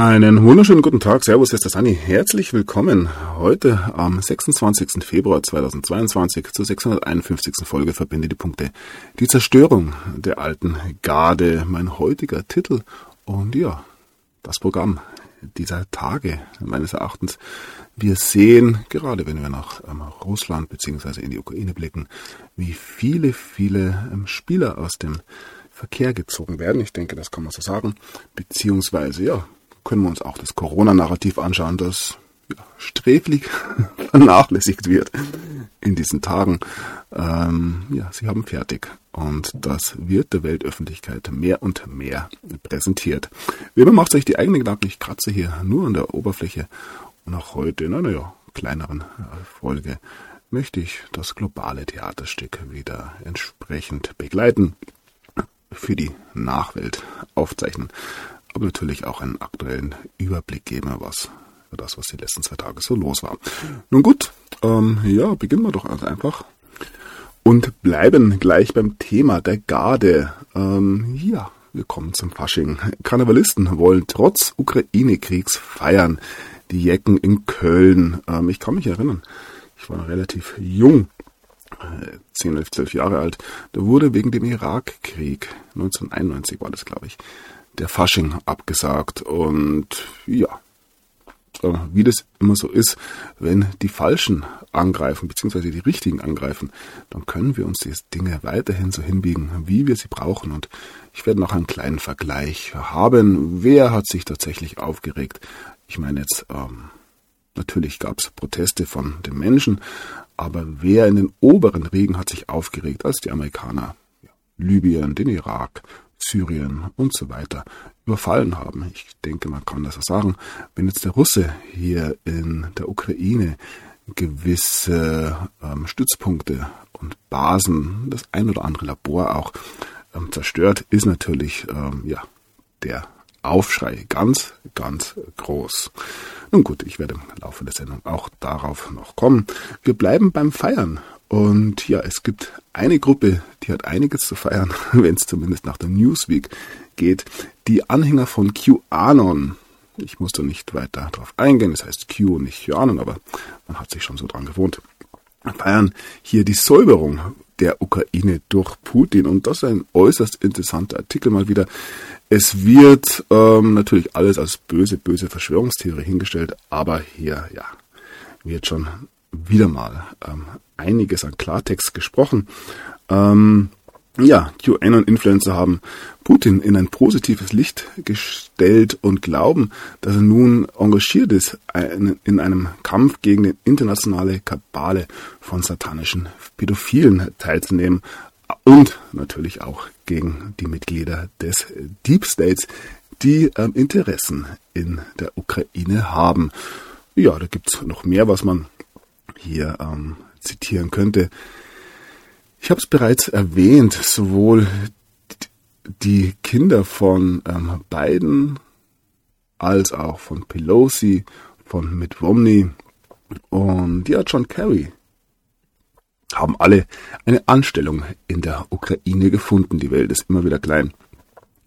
Einen wunderschönen guten Tag, Servus, ist der Sani. Herzlich willkommen heute am 26. Februar 2022 zur 651. Folge Verbinde die Punkte. Die Zerstörung der alten Garde, mein heutiger Titel und ja, das Programm dieser Tage meines Erachtens. Wir sehen, gerade wenn wir nach ähm, Russland bzw. in die Ukraine blicken, wie viele, viele ähm, Spieler aus dem Verkehr gezogen werden. Ich denke, das kann man so sagen. Beziehungsweise, ja, können wir uns auch das Corona-Narrativ anschauen, das ja, sträflich vernachlässigt wird in diesen Tagen. Ähm, ja, sie haben fertig. Und das wird der Weltöffentlichkeit mehr und mehr präsentiert. Wie immer macht sich die eigene Gedanken. Ich kratze hier nur an der Oberfläche. Und auch heute in einer ja, kleineren äh, Folge möchte ich das globale Theaterstück wieder entsprechend begleiten für die Nachwelt aufzeichnen aber natürlich auch einen aktuellen Überblick geben, was das, was die letzten zwei Tage so los war. Nun gut, ähm, ja, beginnen wir doch also einfach und bleiben gleich beim Thema der Garde. Ähm, ja, wir kommen zum Fasching. Karnevalisten wollen trotz Ukraine-Kriegs feiern. Die Jecken in Köln. Ähm, ich kann mich erinnern, ich war relativ jung, äh, 10, 11, 12 Jahre alt. Da wurde wegen dem Irakkrieg, 1991 war das, glaube ich, der Fasching abgesagt. Und ja, äh, wie das immer so ist, wenn die Falschen angreifen, beziehungsweise die Richtigen angreifen, dann können wir uns diese Dinge weiterhin so hinbiegen, wie wir sie brauchen. Und ich werde noch einen kleinen Vergleich haben. Wer hat sich tatsächlich aufgeregt? Ich meine jetzt, ähm, natürlich gab es Proteste von den Menschen, aber wer in den oberen Regen hat sich aufgeregt, als die Amerikaner Libyen, den Irak, Syrien und so weiter überfallen haben. Ich denke, man kann das so sagen. Wenn jetzt der Russe hier in der Ukraine gewisse ähm, Stützpunkte und Basen, das ein oder andere Labor auch ähm, zerstört, ist natürlich ähm, ja der Aufschrei ganz, ganz groß. Nun gut, ich werde im Laufe der Sendung auch darauf noch kommen. Wir bleiben beim Feiern und ja, es gibt eine Gruppe, die hat einiges zu feiern, wenn es zumindest nach der Newsweek geht. Die Anhänger von QAnon. Ich muss da nicht weiter drauf eingehen, das heißt Q und nicht QAnon, aber man hat sich schon so dran gewohnt. Feiern hier die Säuberung der Ukraine durch Putin. Und das ist ein äußerst interessanter Artikel mal wieder. Es wird ähm, natürlich alles als böse, böse Verschwörungstheorie hingestellt, aber hier, ja, wird schon wieder mal ähm, einiges an Klartext gesprochen. Ähm, ja, QAnon-Influencer haben Putin in ein positives Licht gestellt und glauben, dass er nun engagiert ist in einem Kampf gegen die internationale Kabale von satanischen Pädophilen teilzunehmen und natürlich auch gegen die Mitglieder des Deep States, die ähm, Interessen in der Ukraine haben. Ja, da gibt's noch mehr, was man hier ähm, zitieren könnte. Ich habe es bereits erwähnt, sowohl die Kinder von ähm, Biden als auch von Pelosi, von Mitt Romney und ja, John Kerry haben alle eine Anstellung in der Ukraine gefunden. Die Welt ist immer wieder klein.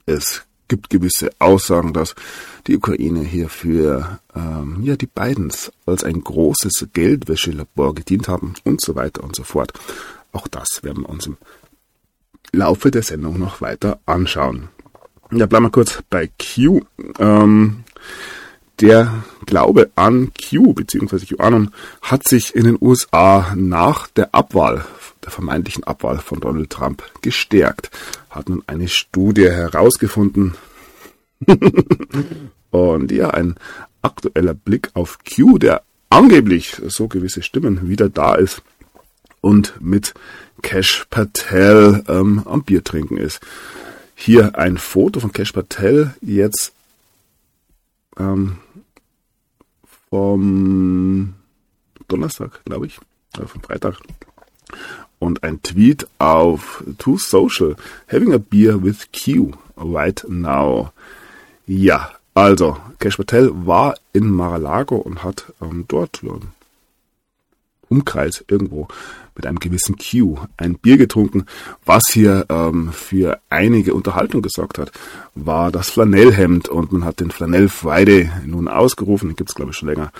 Es gibt gewisse Aussagen, dass die Ukraine hier für ähm, ja, die Bidens als ein großes Geldwäschelabor gedient haben und so weiter und so fort. Auch das werden wir uns im Laufe der Sendung noch weiter anschauen. Ja, bleiben wir kurz bei Q. Ähm, der Glaube an Q bzw. QAnon hat sich in den USA nach der Abwahl, der vermeintlichen Abwahl von Donald Trump gestärkt. Hat nun eine Studie herausgefunden. Und ja, ein aktueller Blick auf Q, der angeblich so gewisse Stimmen wieder da ist und mit Cash Patel ähm, am Bier trinken ist. Hier ein Foto von Cash Patel jetzt ähm, vom Donnerstag, glaube ich, oder vom Freitag. Und ein Tweet auf Too Social, having a beer with Q right now. Ja, also, Cash Patel war in Mar-a-Lago und hat ähm, dort ähm, Umkreis irgendwo mit einem gewissen Q ein Bier getrunken. Was hier ähm, für einige Unterhaltung gesorgt hat, war das Flanellhemd und man hat den Flanell Friday nun ausgerufen. Den gibt's glaube ich schon länger,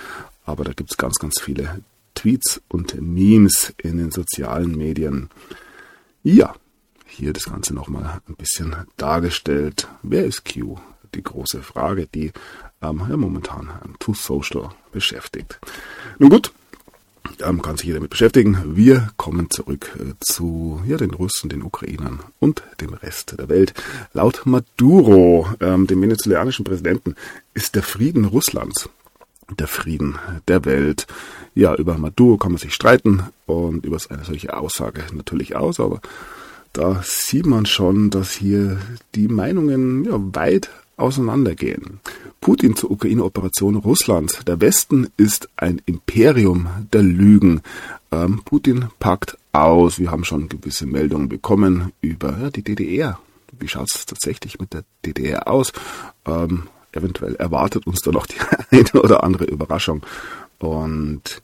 aber da gibt's ganz, ganz viele Tweets und Memes in den sozialen Medien. Ja, hier das Ganze nochmal ein bisschen dargestellt. Wer ist Q? Die große Frage, die ähm, ja, momentan ähm, Too Social beschäftigt. Nun gut, ähm, kann sich jeder damit beschäftigen. Wir kommen zurück äh, zu ja, den Russen, den Ukrainern und dem Rest der Welt. Laut Maduro, ähm, dem venezolanischen Präsidenten, ist der Frieden Russlands der Frieden der Welt. Ja, über Maduro kann man sich streiten und über eine solche Aussage natürlich aus, aber da sieht man schon, dass hier die Meinungen ja, weit auseinandergehen. Putin zur Ukraine-Operation Russlands. Der Westen ist ein Imperium der Lügen. Ähm, Putin packt aus. Wir haben schon gewisse Meldungen bekommen über ja, die DDR. Wie schaut es tatsächlich mit der DDR aus? Ähm, eventuell erwartet uns da noch die eine oder andere Überraschung. Und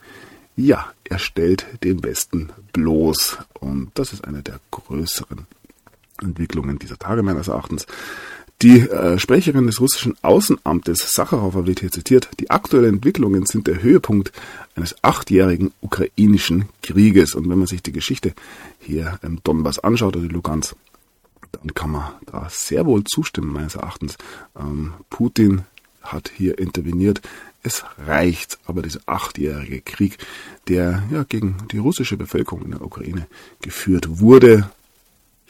ja, er stellt den Westen bloß. Und das ist eine der größeren Entwicklungen dieser Tage meines Erachtens. Die äh, Sprecherin des russischen Außenamtes Sacharowa wird hier zitiert, die aktuellen Entwicklungen sind der Höhepunkt eines achtjährigen ukrainischen Krieges. Und wenn man sich die Geschichte hier im Donbass anschaut oder die Lugansk, dann kann man da sehr wohl zustimmen, meines Erachtens. Ähm, Putin hat hier interveniert. Es reicht, aber dieser achtjährige Krieg, der ja gegen die russische Bevölkerung in der Ukraine geführt wurde,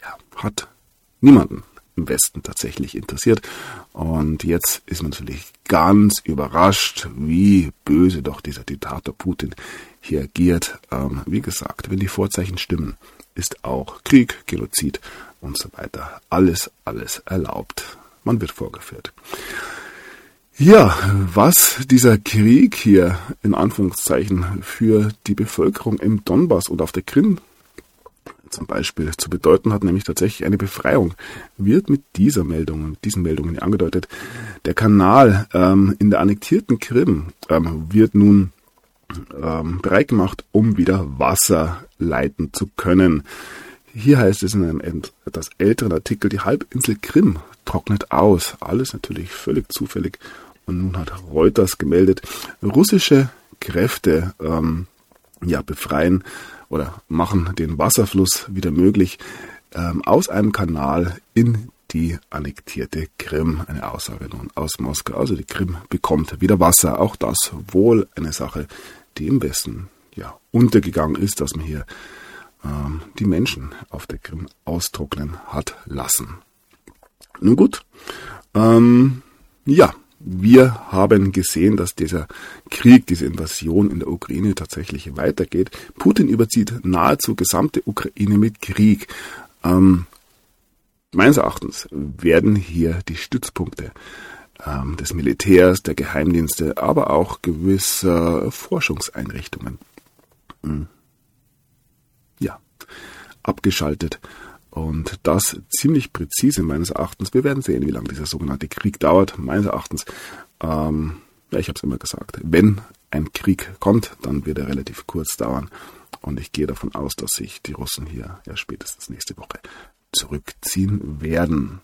ja, hat niemanden im Westen tatsächlich interessiert. Und jetzt ist man natürlich ganz überrascht, wie böse doch dieser Diktator Putin hier agiert. Ähm, wie gesagt, wenn die Vorzeichen stimmen, ist auch Krieg, Genozid und so weiter. Alles, alles erlaubt. Man wird vorgeführt. Ja, was dieser Krieg hier in Anführungszeichen für die Bevölkerung im Donbass und auf der Krim zum Beispiel zu bedeuten hat, nämlich tatsächlich eine Befreiung, wird mit dieser Meldung, mit diesen Meldungen angedeutet. Der Kanal ähm, in der annektierten Krim ähm, wird nun ähm, bereit gemacht, um wieder Wasser leiten zu können. Hier heißt es in einem etwas älteren Artikel, die Halbinsel Krim trocknet aus. Alles natürlich völlig zufällig. Und nun hat Reuters gemeldet, russische Kräfte ähm, ja, befreien oder machen den Wasserfluss wieder möglich ähm, aus einem Kanal in die annektierte Krim. Eine Aussage nun aus Moskau. Also die Krim bekommt wieder Wasser. Auch das wohl eine Sache, die im Westen ja untergegangen ist, dass man hier ähm, die Menschen auf der Krim austrocknen hat lassen. Nun gut, ähm, ja, wir haben gesehen, dass dieser Krieg, diese Invasion in der Ukraine tatsächlich weitergeht. Putin überzieht nahezu gesamte Ukraine mit Krieg. Ähm, meines Erachtens werden hier die Stützpunkte ähm, des Militärs, der Geheimdienste, aber auch gewisser Forschungseinrichtungen hm, ja, abgeschaltet. Und das ziemlich präzise meines Erachtens. Wir werden sehen, wie lange dieser sogenannte Krieg dauert. Meines Erachtens, ähm, ja, ich habe es immer gesagt, wenn ein Krieg kommt, dann wird er relativ kurz dauern. Und ich gehe davon aus, dass sich die Russen hier ja spätestens nächste Woche zurückziehen werden.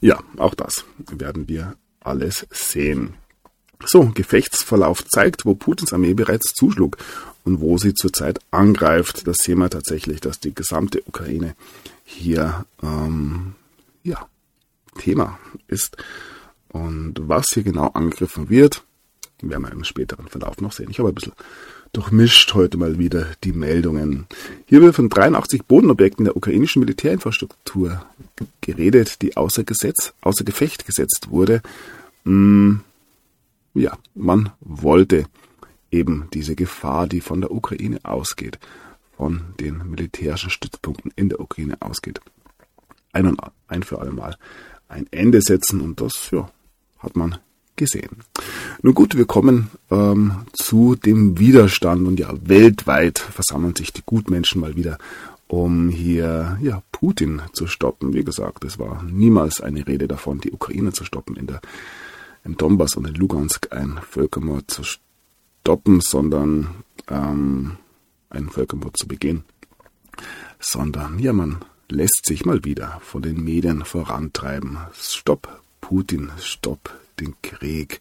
Ja, auch das werden wir alles sehen. So, Gefechtsverlauf zeigt, wo Putins Armee bereits zuschlug und wo sie zurzeit angreift. Das sehen wir tatsächlich, dass die gesamte Ukraine hier ähm, ja, Thema ist. Und was hier genau angegriffen wird, werden wir im späteren Verlauf noch sehen. Ich habe ein bisschen durchmischt heute mal wieder die Meldungen. Hier wird von 83 Bodenobjekten der ukrainischen Militärinfrastruktur geredet, die außer Gesetz, außer Gefecht gesetzt wurde. Hm, ja, man wollte eben diese Gefahr, die von der Ukraine ausgeht, von den militärischen Stützpunkten in der Ukraine ausgeht, ein und ein für alle Mal ein Ende setzen und das ja, hat man gesehen. Nun gut, wir kommen ähm, zu dem Widerstand und ja, weltweit versammeln sich die Gutmenschen mal wieder, um hier ja Putin zu stoppen. Wie gesagt, es war niemals eine Rede davon, die Ukraine zu stoppen in der im Donbass und in Lugansk ein Völkermord zu stoppen, sondern ähm, einen Völkermord zu begehen, sondern ja, man lässt sich mal wieder von den Medien vorantreiben. Stopp Putin, stopp den Krieg.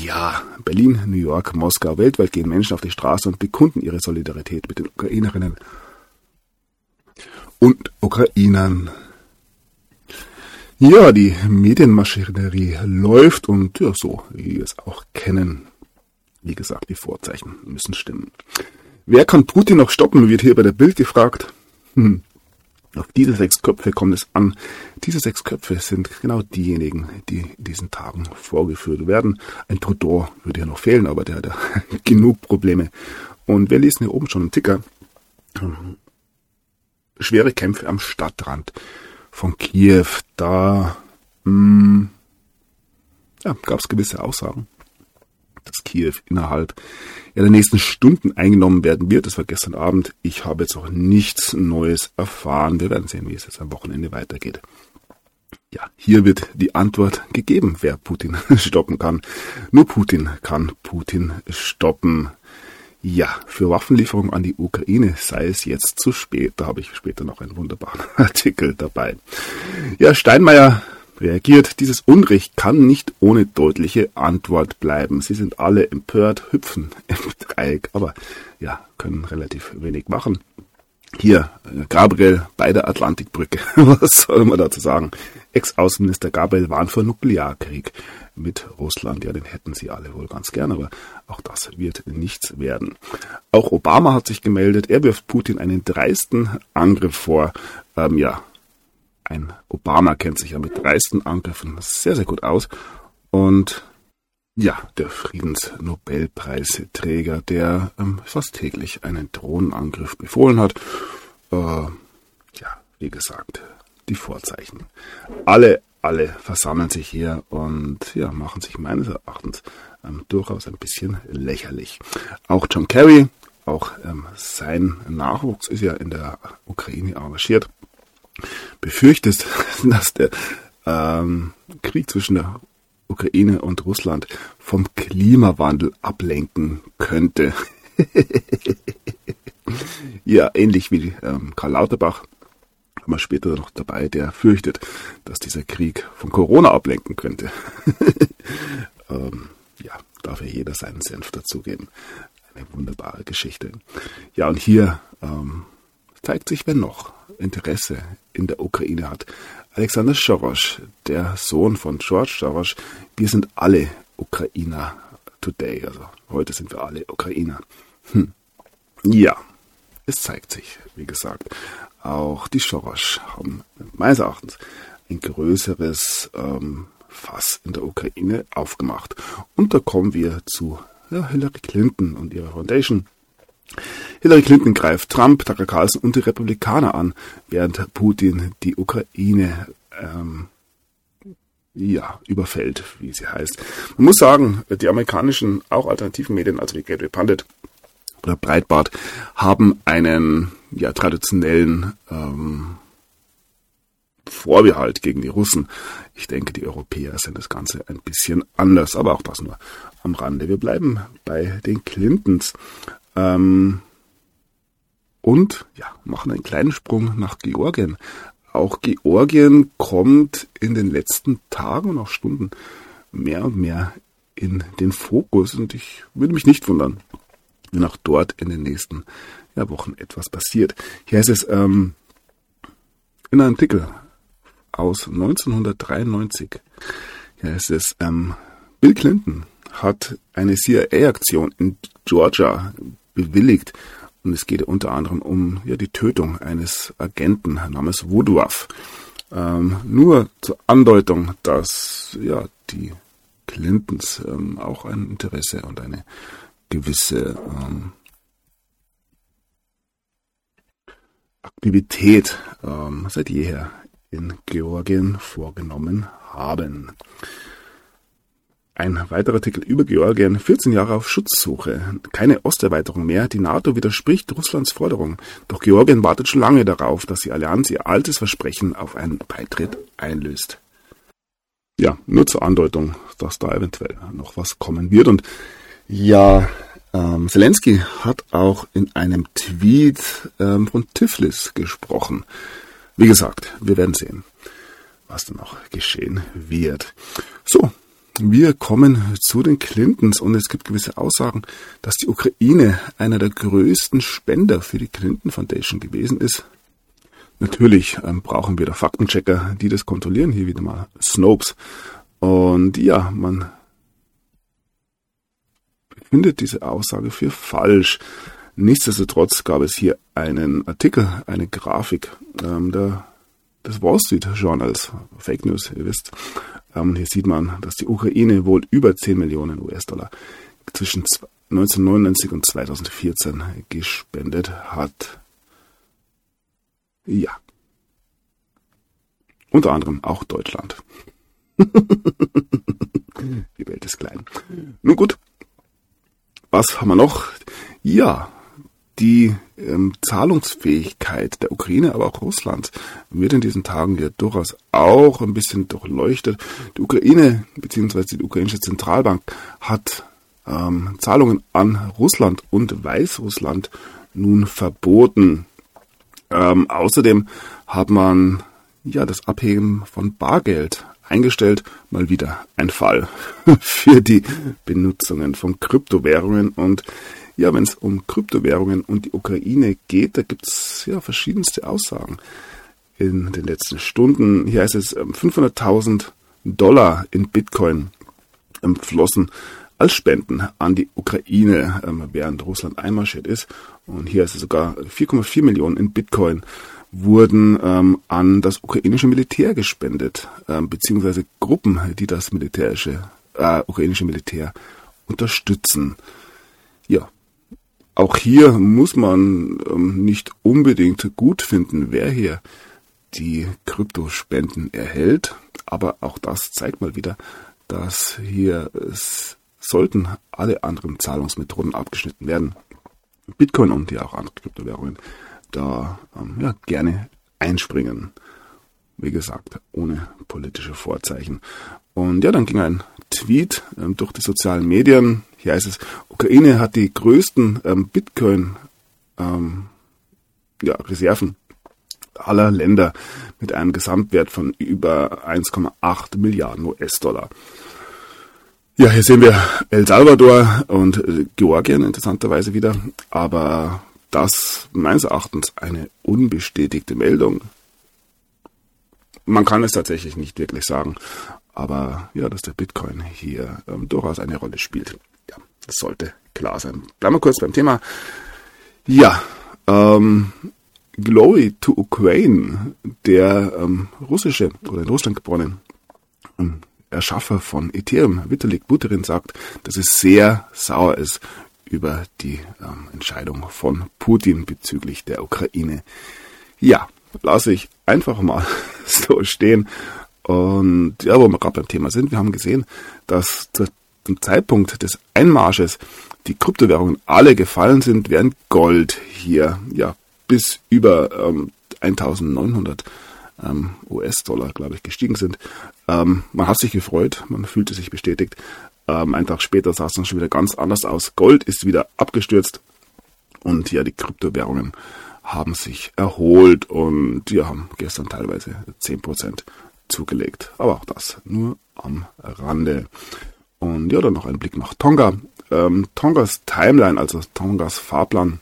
Ja, Berlin, New York, Moskau, weltweit gehen Menschen auf die Straße und bekunden ihre Solidarität mit den Ukrainerinnen und Ukrainern. Ja, die Medienmaschinerie läuft und ja, so, wie wir es auch kennen. Wie gesagt, die Vorzeichen müssen stimmen. Wer kann Putin noch stoppen, wird hier bei der Bild gefragt. Hm. Auf diese sechs Köpfe kommt es an. Diese sechs Köpfe sind genau diejenigen, die in diesen Tagen vorgeführt werden. Ein Trudeau würde ja noch fehlen, aber der hat ja genug Probleme. Und wir lesen hier oben schon einen Ticker. Schwere Kämpfe am Stadtrand von Kiew, da mh, hm, ja, gab es gewisse Aussagen, dass Kiew innerhalb der nächsten Stunden eingenommen werden wird. Das war gestern Abend. Ich habe jetzt auch nichts Neues erfahren. Wir werden sehen, wie es jetzt am Wochenende weitergeht. Ja, hier wird die Antwort gegeben, wer Putin stoppen kann. Nur Putin kann Putin stoppen. Ja, für Waffenlieferungen an die Ukraine sei es jetzt zu spät. Da habe ich später noch einen wunderbaren Artikel dabei. Ja, Steinmeier reagiert. Dieses Unrecht kann nicht ohne deutliche Antwort bleiben. Sie sind alle empört, hüpfen im Dreieck, aber ja, können relativ wenig machen. Hier, äh, Gabriel bei der Atlantikbrücke. Was soll man dazu sagen? Ex-Außenminister Gabriel warnt vor Nuklearkrieg mit Russland. Ja, den hätten sie alle wohl ganz gern, aber auch das wird nichts werden. Auch Obama hat sich gemeldet. Er wirft Putin einen dreisten Angriff vor. Ähm, ja, ein Obama kennt sich ja mit dreisten Angriffen sehr, sehr gut aus. Und ja, der Friedensnobelpreisträger, der ähm, fast täglich einen Drohnenangriff befohlen hat. Äh, ja, wie gesagt, die Vorzeichen. Alle, alle versammeln sich hier und ja, machen sich meines Erachtens ähm, durchaus ein bisschen lächerlich. Auch John Kerry, auch ähm, sein Nachwuchs ist ja in der Ukraine engagiert. Befürchtest, dass der ähm, Krieg zwischen der Ukraine und Russland vom Klimawandel ablenken könnte. ja, ähnlich wie ähm, Karl Lauterbach haben wir später noch dabei, der fürchtet, dass dieser Krieg von Corona ablenken könnte. ähm, ja, darf ja jeder seinen Senf dazugeben. Eine wunderbare Geschichte. Ja, und hier ähm, zeigt sich, wer noch Interesse in der Ukraine hat. Alexander Schorosch, der Sohn von George Schorosch. Wir sind alle Ukrainer today. Also heute sind wir alle Ukrainer. Hm. Ja, es zeigt sich, wie gesagt. Auch die Schorosch haben meines Erachtens ein größeres ähm, Fass in der Ukraine aufgemacht. Und da kommen wir zu ja, Hillary Clinton und ihrer Foundation. Hillary Clinton greift Trump, Tucker Carlson und die Republikaner an, während Putin die Ukraine ähm, ja, überfällt, wie sie heißt. Man muss sagen, die amerikanischen, auch alternativen Medien, also die Gateway Pundit oder Breitbart, haben einen ja, traditionellen ähm, Vorbehalt gegen die Russen. Ich denke, die Europäer sind das Ganze ein bisschen anders, aber auch das nur am Rande. Wir bleiben bei den Clintons. Ähm, und ja, machen einen kleinen Sprung nach Georgien. Auch Georgien kommt in den letzten Tagen und auch Stunden mehr und mehr in den Fokus und ich würde mich nicht wundern, wenn auch dort in den nächsten ja, Wochen etwas passiert. Hier ist es ähm, in einem Artikel aus 1993. Hier ist es, ähm, Bill Clinton hat eine CIA-Aktion in Georgia bewilligt. Und es geht unter anderem um ja, die Tötung eines Agenten namens Woodruff. Ähm, nur zur Andeutung, dass ja die Clintons ähm, auch ein Interesse und eine gewisse ähm, Aktivität ähm, seit jeher in Georgien vorgenommen haben. Ein weiterer Artikel über Georgien, 14 Jahre auf Schutzsuche, keine Osterweiterung mehr, die NATO widerspricht Russlands Forderung. Doch Georgien wartet schon lange darauf, dass die Allianz ihr altes Versprechen auf einen Beitritt einlöst. Ja, nur zur Andeutung, dass da eventuell noch was kommen wird. Und ja, Ähm, Zelensky hat auch in einem Tweet ähm, von Tiflis gesprochen. Wie gesagt, wir werden sehen, was dann noch geschehen wird. So, wir kommen zu den Clintons und es gibt gewisse Aussagen, dass die Ukraine einer der größten Spender für die Clinton Foundation gewesen ist. Natürlich ähm, brauchen wir da Faktenchecker, die das kontrollieren. Hier wieder mal Snopes. Und ja, man findet diese Aussage für falsch. Nichtsdestotrotz gab es hier einen Artikel, eine Grafik ähm, der, des Wall Street Journals, Fake News, ihr wisst. Ähm, hier sieht man, dass die Ukraine wohl über 10 Millionen US-Dollar zwischen 1999 und 2014 gespendet hat. Ja. Unter anderem auch Deutschland. Die Welt ist klein. Nun gut, was haben wir noch? Ja, die ähm, Zahlungsfähigkeit der Ukraine, aber auch Russlands wird in diesen Tagen ja durchaus auch ein bisschen durchleuchtet. Die Ukraine bzw. die ukrainische Zentralbank hat ähm, Zahlungen an Russland und Weißrussland nun verboten. Ähm, außerdem hat man ja das Abheben von Bargeld eingestellt. Mal wieder ein Fall für die Benutzungen von Kryptowährungen. Und ja, wenn es um Kryptowährungen und die Ukraine geht, da gibt es ja verschiedenste Aussagen in den letzten Stunden. Hier heißt es 500.000 ähm, Dollar in Bitcoin flossen als Spenden an die Ukraine, ähm, während Russland einmarschiert ist. Und hier ist es sogar 4,4 Millionen in Bitcoin wurden ähm, an das ukrainische Militär gespendet, ähm, beziehungsweise Gruppen, die das militärische, äh, ukrainische Militär unterstützen. Ja, auch hier muss man ähm, nicht unbedingt gut finden, wer hier die Kryptospenden erhält, aber auch das zeigt mal wieder, dass hier es sollten alle anderen Zahlungsmethoden abgeschnitten werden. Bitcoin und ja auch andere Kryptowährungen da ähm, ja, gerne einspringen. Wie gesagt, ohne politische Vorzeichen. Und ja, dann ging ein Tweet ähm, durch die sozialen Medien. Hier heißt es, Ukraine hat die größten ähm, Bitcoin ähm, ja, Reserven aller Länder mit einem Gesamtwert von über 1,8 Milliarden US-Dollar. Ja, hier sehen wir El Salvador und äh, Georgien interessanterweise wieder, aber das meines Erachtens eine unbestätigte Meldung. Man kann es tatsächlich nicht wirklich sagen, aber ja, dass der Bitcoin hier ähm, durchaus eine Rolle spielt. Ja, das sollte klar sein. Bleiben wir kurz beim Thema. Ja, ähm, Glory to Ukraine, der ähm, russische oder in Russland geborene ähm, Erschaffer von Ethereum, Vitalik Buterin, sagt, dass es sehr sauer ist über die ähm, Entscheidung von Putin bezüglich der Ukraine. Ja, lasse ich einfach mal so stehen. Und ja, wo wir gerade beim Thema sind, wir haben gesehen, dass zu, zum Zeitpunkt des Einmarsches die Kryptowährungen alle gefallen sind, während Gold hier ja bis über ähm, 1900 ähm, US-Dollar, glaube ich, gestiegen sind. Ähm, man hat sich gefreut, man fühlte sich bestätigt. Ähm, einen Tag später sah es dann schon wieder ganz anders aus. Gold ist wieder abgestürzt und ja, die Kryptowährungen haben sich erholt und ja, haben gestern teilweise 10% zugelegt. Aber auch das nur am Rande. Und ja, dann noch ein Blick nach Tonga. Ähm, Tongas Timeline, also Tongas Fahrplan,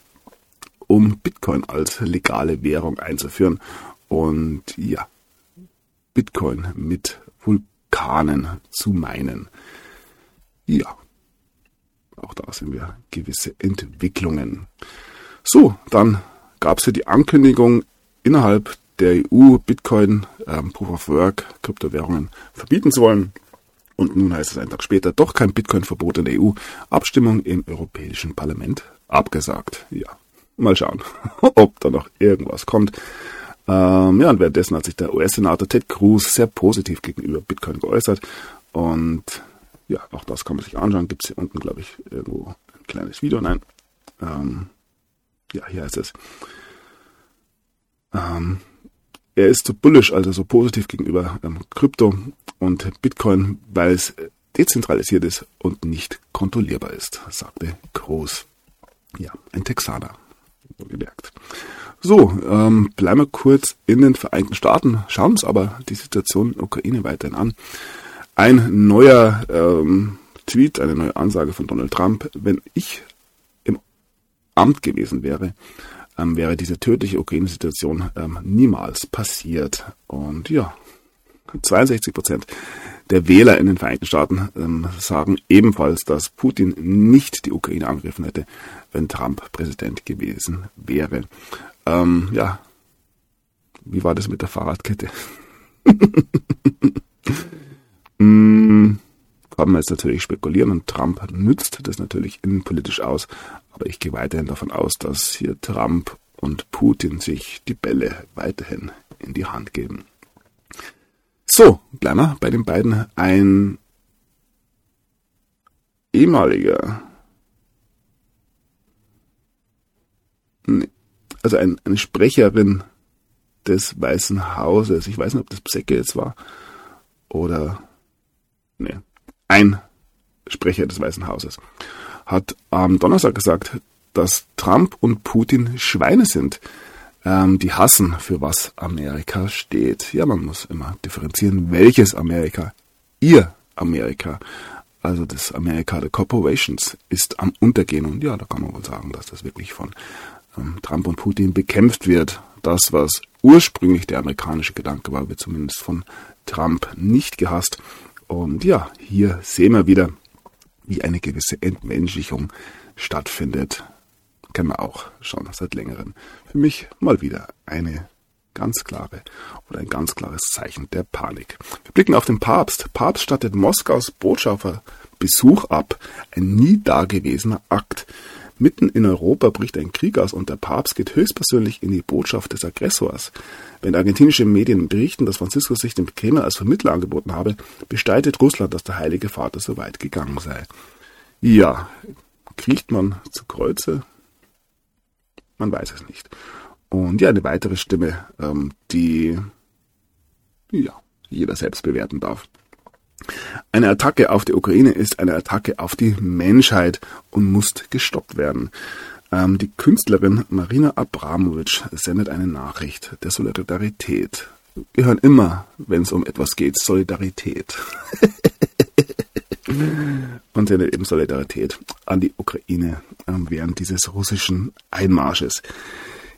um Bitcoin als legale Währung einzuführen. Und ja, Bitcoin mit Vulkanen zu meinen. Ja, auch da sind wir gewisse Entwicklungen. So, dann gab es ja die Ankündigung innerhalb der EU Bitcoin, ähm, Proof of Work, Kryptowährungen verbieten zu wollen. Und nun heißt es einen Tag später doch kein Bitcoin-Verbot in der EU. Abstimmung im Europäischen Parlament abgesagt. Ja, mal schauen, ob da noch irgendwas kommt. Ähm, ja, und währenddessen hat sich der US-Senator Ted Cruz sehr positiv gegenüber Bitcoin geäußert. Und ja, auch das kann man sich anschauen. Gibt es hier unten, glaube ich, irgendwo ein kleines Video. Nein. Ähm, ja, hier heißt es. Ähm, er ist so bullish, also so positiv gegenüber ähm, Krypto und Bitcoin, weil es dezentralisiert ist und nicht kontrollierbar ist, sagte Groß. Ja, ein Texaner, gemerkt. So, ähm, bleiben wir kurz in den Vereinigten Staaten, schauen uns aber die Situation in der Ukraine weiterhin an. Ein neuer ähm, Tweet, eine neue Ansage von Donald Trump. Wenn ich im Amt gewesen wäre, ähm, wäre diese tödliche Ukraine-Situation ähm, niemals passiert. Und ja, 62 Prozent der Wähler in den Vereinigten Staaten ähm, sagen ebenfalls, dass Putin nicht die Ukraine angegriffen hätte, wenn Trump Präsident gewesen wäre. Ähm, ja, wie war das mit der Fahrradkette? mm, kann man jetzt natürlich spekulieren und Trump nützt das natürlich innenpolitisch aus, aber ich gehe weiterhin davon aus, dass hier Trump und Putin sich die Bälle weiterhin in die Hand geben. So, wir bei den beiden. Ein ehemaliger, nee, also ein, eine Sprecherin des Weißen Hauses, ich weiß nicht, ob das Psecke jetzt war, oder, nee, ein Sprecher des Weißen Hauses, hat am Donnerstag gesagt, dass Trump und Putin Schweine sind ähm, die hassen, für was Amerika steht. Ja, man muss immer differenzieren, welches Amerika. Ihr Amerika, also das Amerika der Corporations, ist am Untergehen. Und ja, da kann man wohl sagen, dass das wirklich von ähm, Trump und Putin bekämpft wird. Das, was ursprünglich der amerikanische Gedanke war, wird zumindest von Trump nicht gehasst. Und ja, hier sehen wir wieder, wie eine gewisse Entmenschlichung stattfindet kennen wir auch schon seit längerem. Für mich mal wieder eine ganz klare oder ein ganz klares Zeichen der Panik. Wir blicken auf den Papst. Papst stattet Moskaus Botschafterbesuch ab. Ein nie dagewesener Akt. Mitten in Europa bricht ein Krieg aus und der Papst geht höchstpersönlich in die Botschaft des Aggressors. Wenn argentinische Medien berichten, dass Franziskus sich dem Kreml als Vermittler angeboten habe, bestreitet Russland, dass der Heilige Vater so weit gegangen sei. Ja, kriecht man zu Kreuze? Man weiß es nicht. Und ja, eine weitere Stimme, ähm, die ja, jeder selbst bewerten darf. Eine Attacke auf die Ukraine ist eine Attacke auf die Menschheit und muss gestoppt werden. Ähm, die Künstlerin Marina Abramovic sendet eine Nachricht der Solidarität. Wir hören immer, wenn es um etwas geht, Solidarität. und sendet eben Solidarität an die Ukraine ähm, während dieses russischen Einmarsches.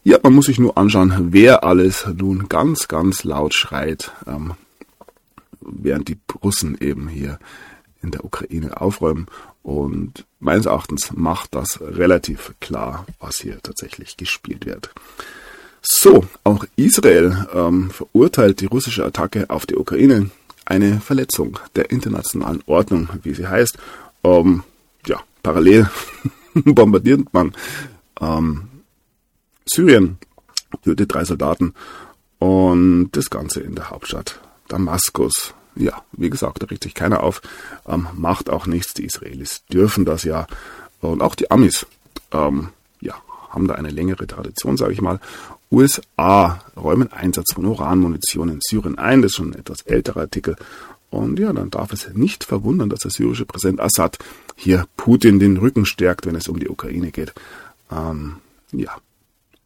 Ja, man muss sich nur anschauen, wer alles nun ganz, ganz laut schreit, ähm, während die Russen eben hier in der Ukraine aufräumen. Und meines Erachtens macht das relativ klar, was hier tatsächlich gespielt wird. So, auch Israel ähm, verurteilt die russische Attacke auf die Ukraine eine Verletzung der internationalen Ordnung, wie sie heißt. Ähm, ja, parallel bombardiert man ähm, Syrien, tötet drei Soldaten und das Ganze in der Hauptstadt Damaskus. Ja, wie gesagt, da regt sich keiner auf, ähm, macht auch nichts. Die Israelis dürfen das ja und auch die Amis, ähm, ja, haben da eine längere Tradition, sage ich mal. USA räumen Einsatz von Uranmunition in Syrien ein. Das ist schon ein etwas älterer Artikel. Und ja, dann darf es nicht verwundern, dass der syrische Präsident Assad hier Putin den Rücken stärkt, wenn es um die Ukraine geht. Ähm, ja,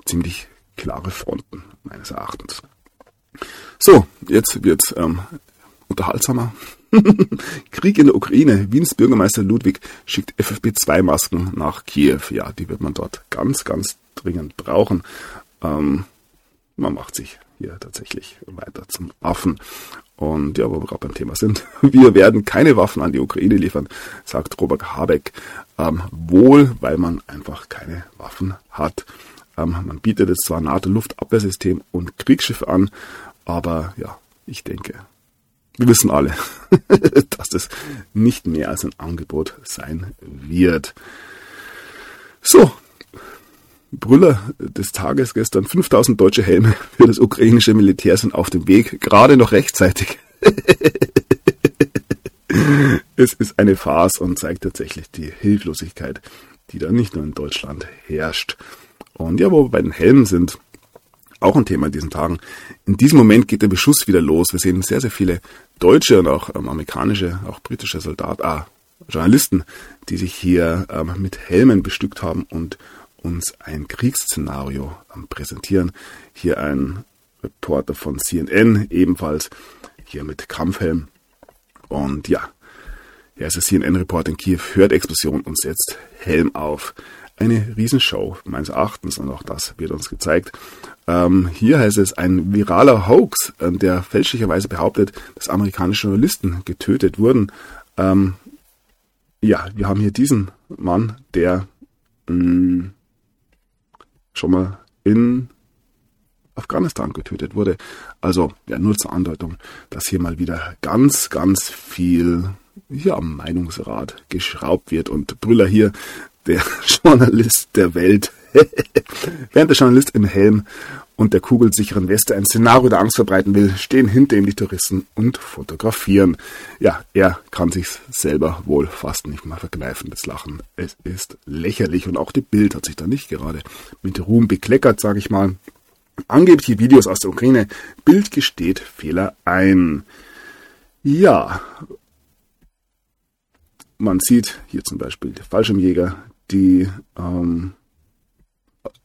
ziemlich klare Fronten meines Erachtens. So, jetzt wird's ähm, unterhaltsamer. Krieg in der Ukraine. Wiens Bürgermeister Ludwig schickt FFP2-Masken nach Kiew. Ja, die wird man dort ganz, ganz dringend brauchen. Ähm, man macht sich hier tatsächlich weiter zum Affen. Und ja, wo wir gerade beim Thema sind, wir werden keine Waffen an die Ukraine liefern, sagt Robert Habeck. Ähm, wohl, weil man einfach keine Waffen hat. Ähm, man bietet jetzt zwar NATO-Luftabwehrsystem und Kriegsschiffe an, aber ja, ich denke, wir wissen alle, dass das nicht mehr als ein Angebot sein wird. So, Brüller des Tages gestern. 5000 deutsche Helme für das ukrainische Militär sind auf dem Weg, gerade noch rechtzeitig. es ist eine Farce und zeigt tatsächlich die Hilflosigkeit, die da nicht nur in Deutschland herrscht. Und ja, wo wir bei den Helmen sind, auch ein Thema in diesen Tagen. In diesem Moment geht der Beschuss wieder los. Wir sehen sehr, sehr viele deutsche und auch ähm, amerikanische, auch britische Soldaten, ah, Journalisten, die sich hier ähm, mit Helmen bestückt haben und uns ein Kriegsszenario ähm, präsentieren. Hier ein Reporter von CNN ebenfalls, hier mit Kampfhelm. Und ja, er ist der CNN-Reporter in Kiew, hört Explosion und setzt Helm auf. Eine Riesenshow, meines Erachtens, und auch das wird uns gezeigt. Ähm, hier heißt es ein viraler Hoax, äh, der fälschlicherweise behauptet, dass amerikanische Journalisten getötet wurden. Ähm, ja, wir haben hier diesen Mann, der mh, mm, schon mal in Afghanistan getötet wurde. Also ja, nur zur Andeutung, dass hier mal wieder ganz, ganz viel hier am Meinungsrat geschraubt wird und Brüller hier, der Journalist der Welt, während der Journalist im Helm und der kugelsicheren Weste ein Szenario der Angst verbreiten will, stehen hinter ihm die Touristen und fotografieren. Ja, er kann sich selber wohl fast nicht mehr verkneifen, das Lachen. Es ist lächerlich und auch die Bild hat sich da nicht gerade mit Ruhm bekleckert, sage ich mal. Angebliche Videos aus der Ukraine. Bild gesteht Fehler ein. Ja, man sieht hier zum Beispiel die Fallschirmjäger, die ähm,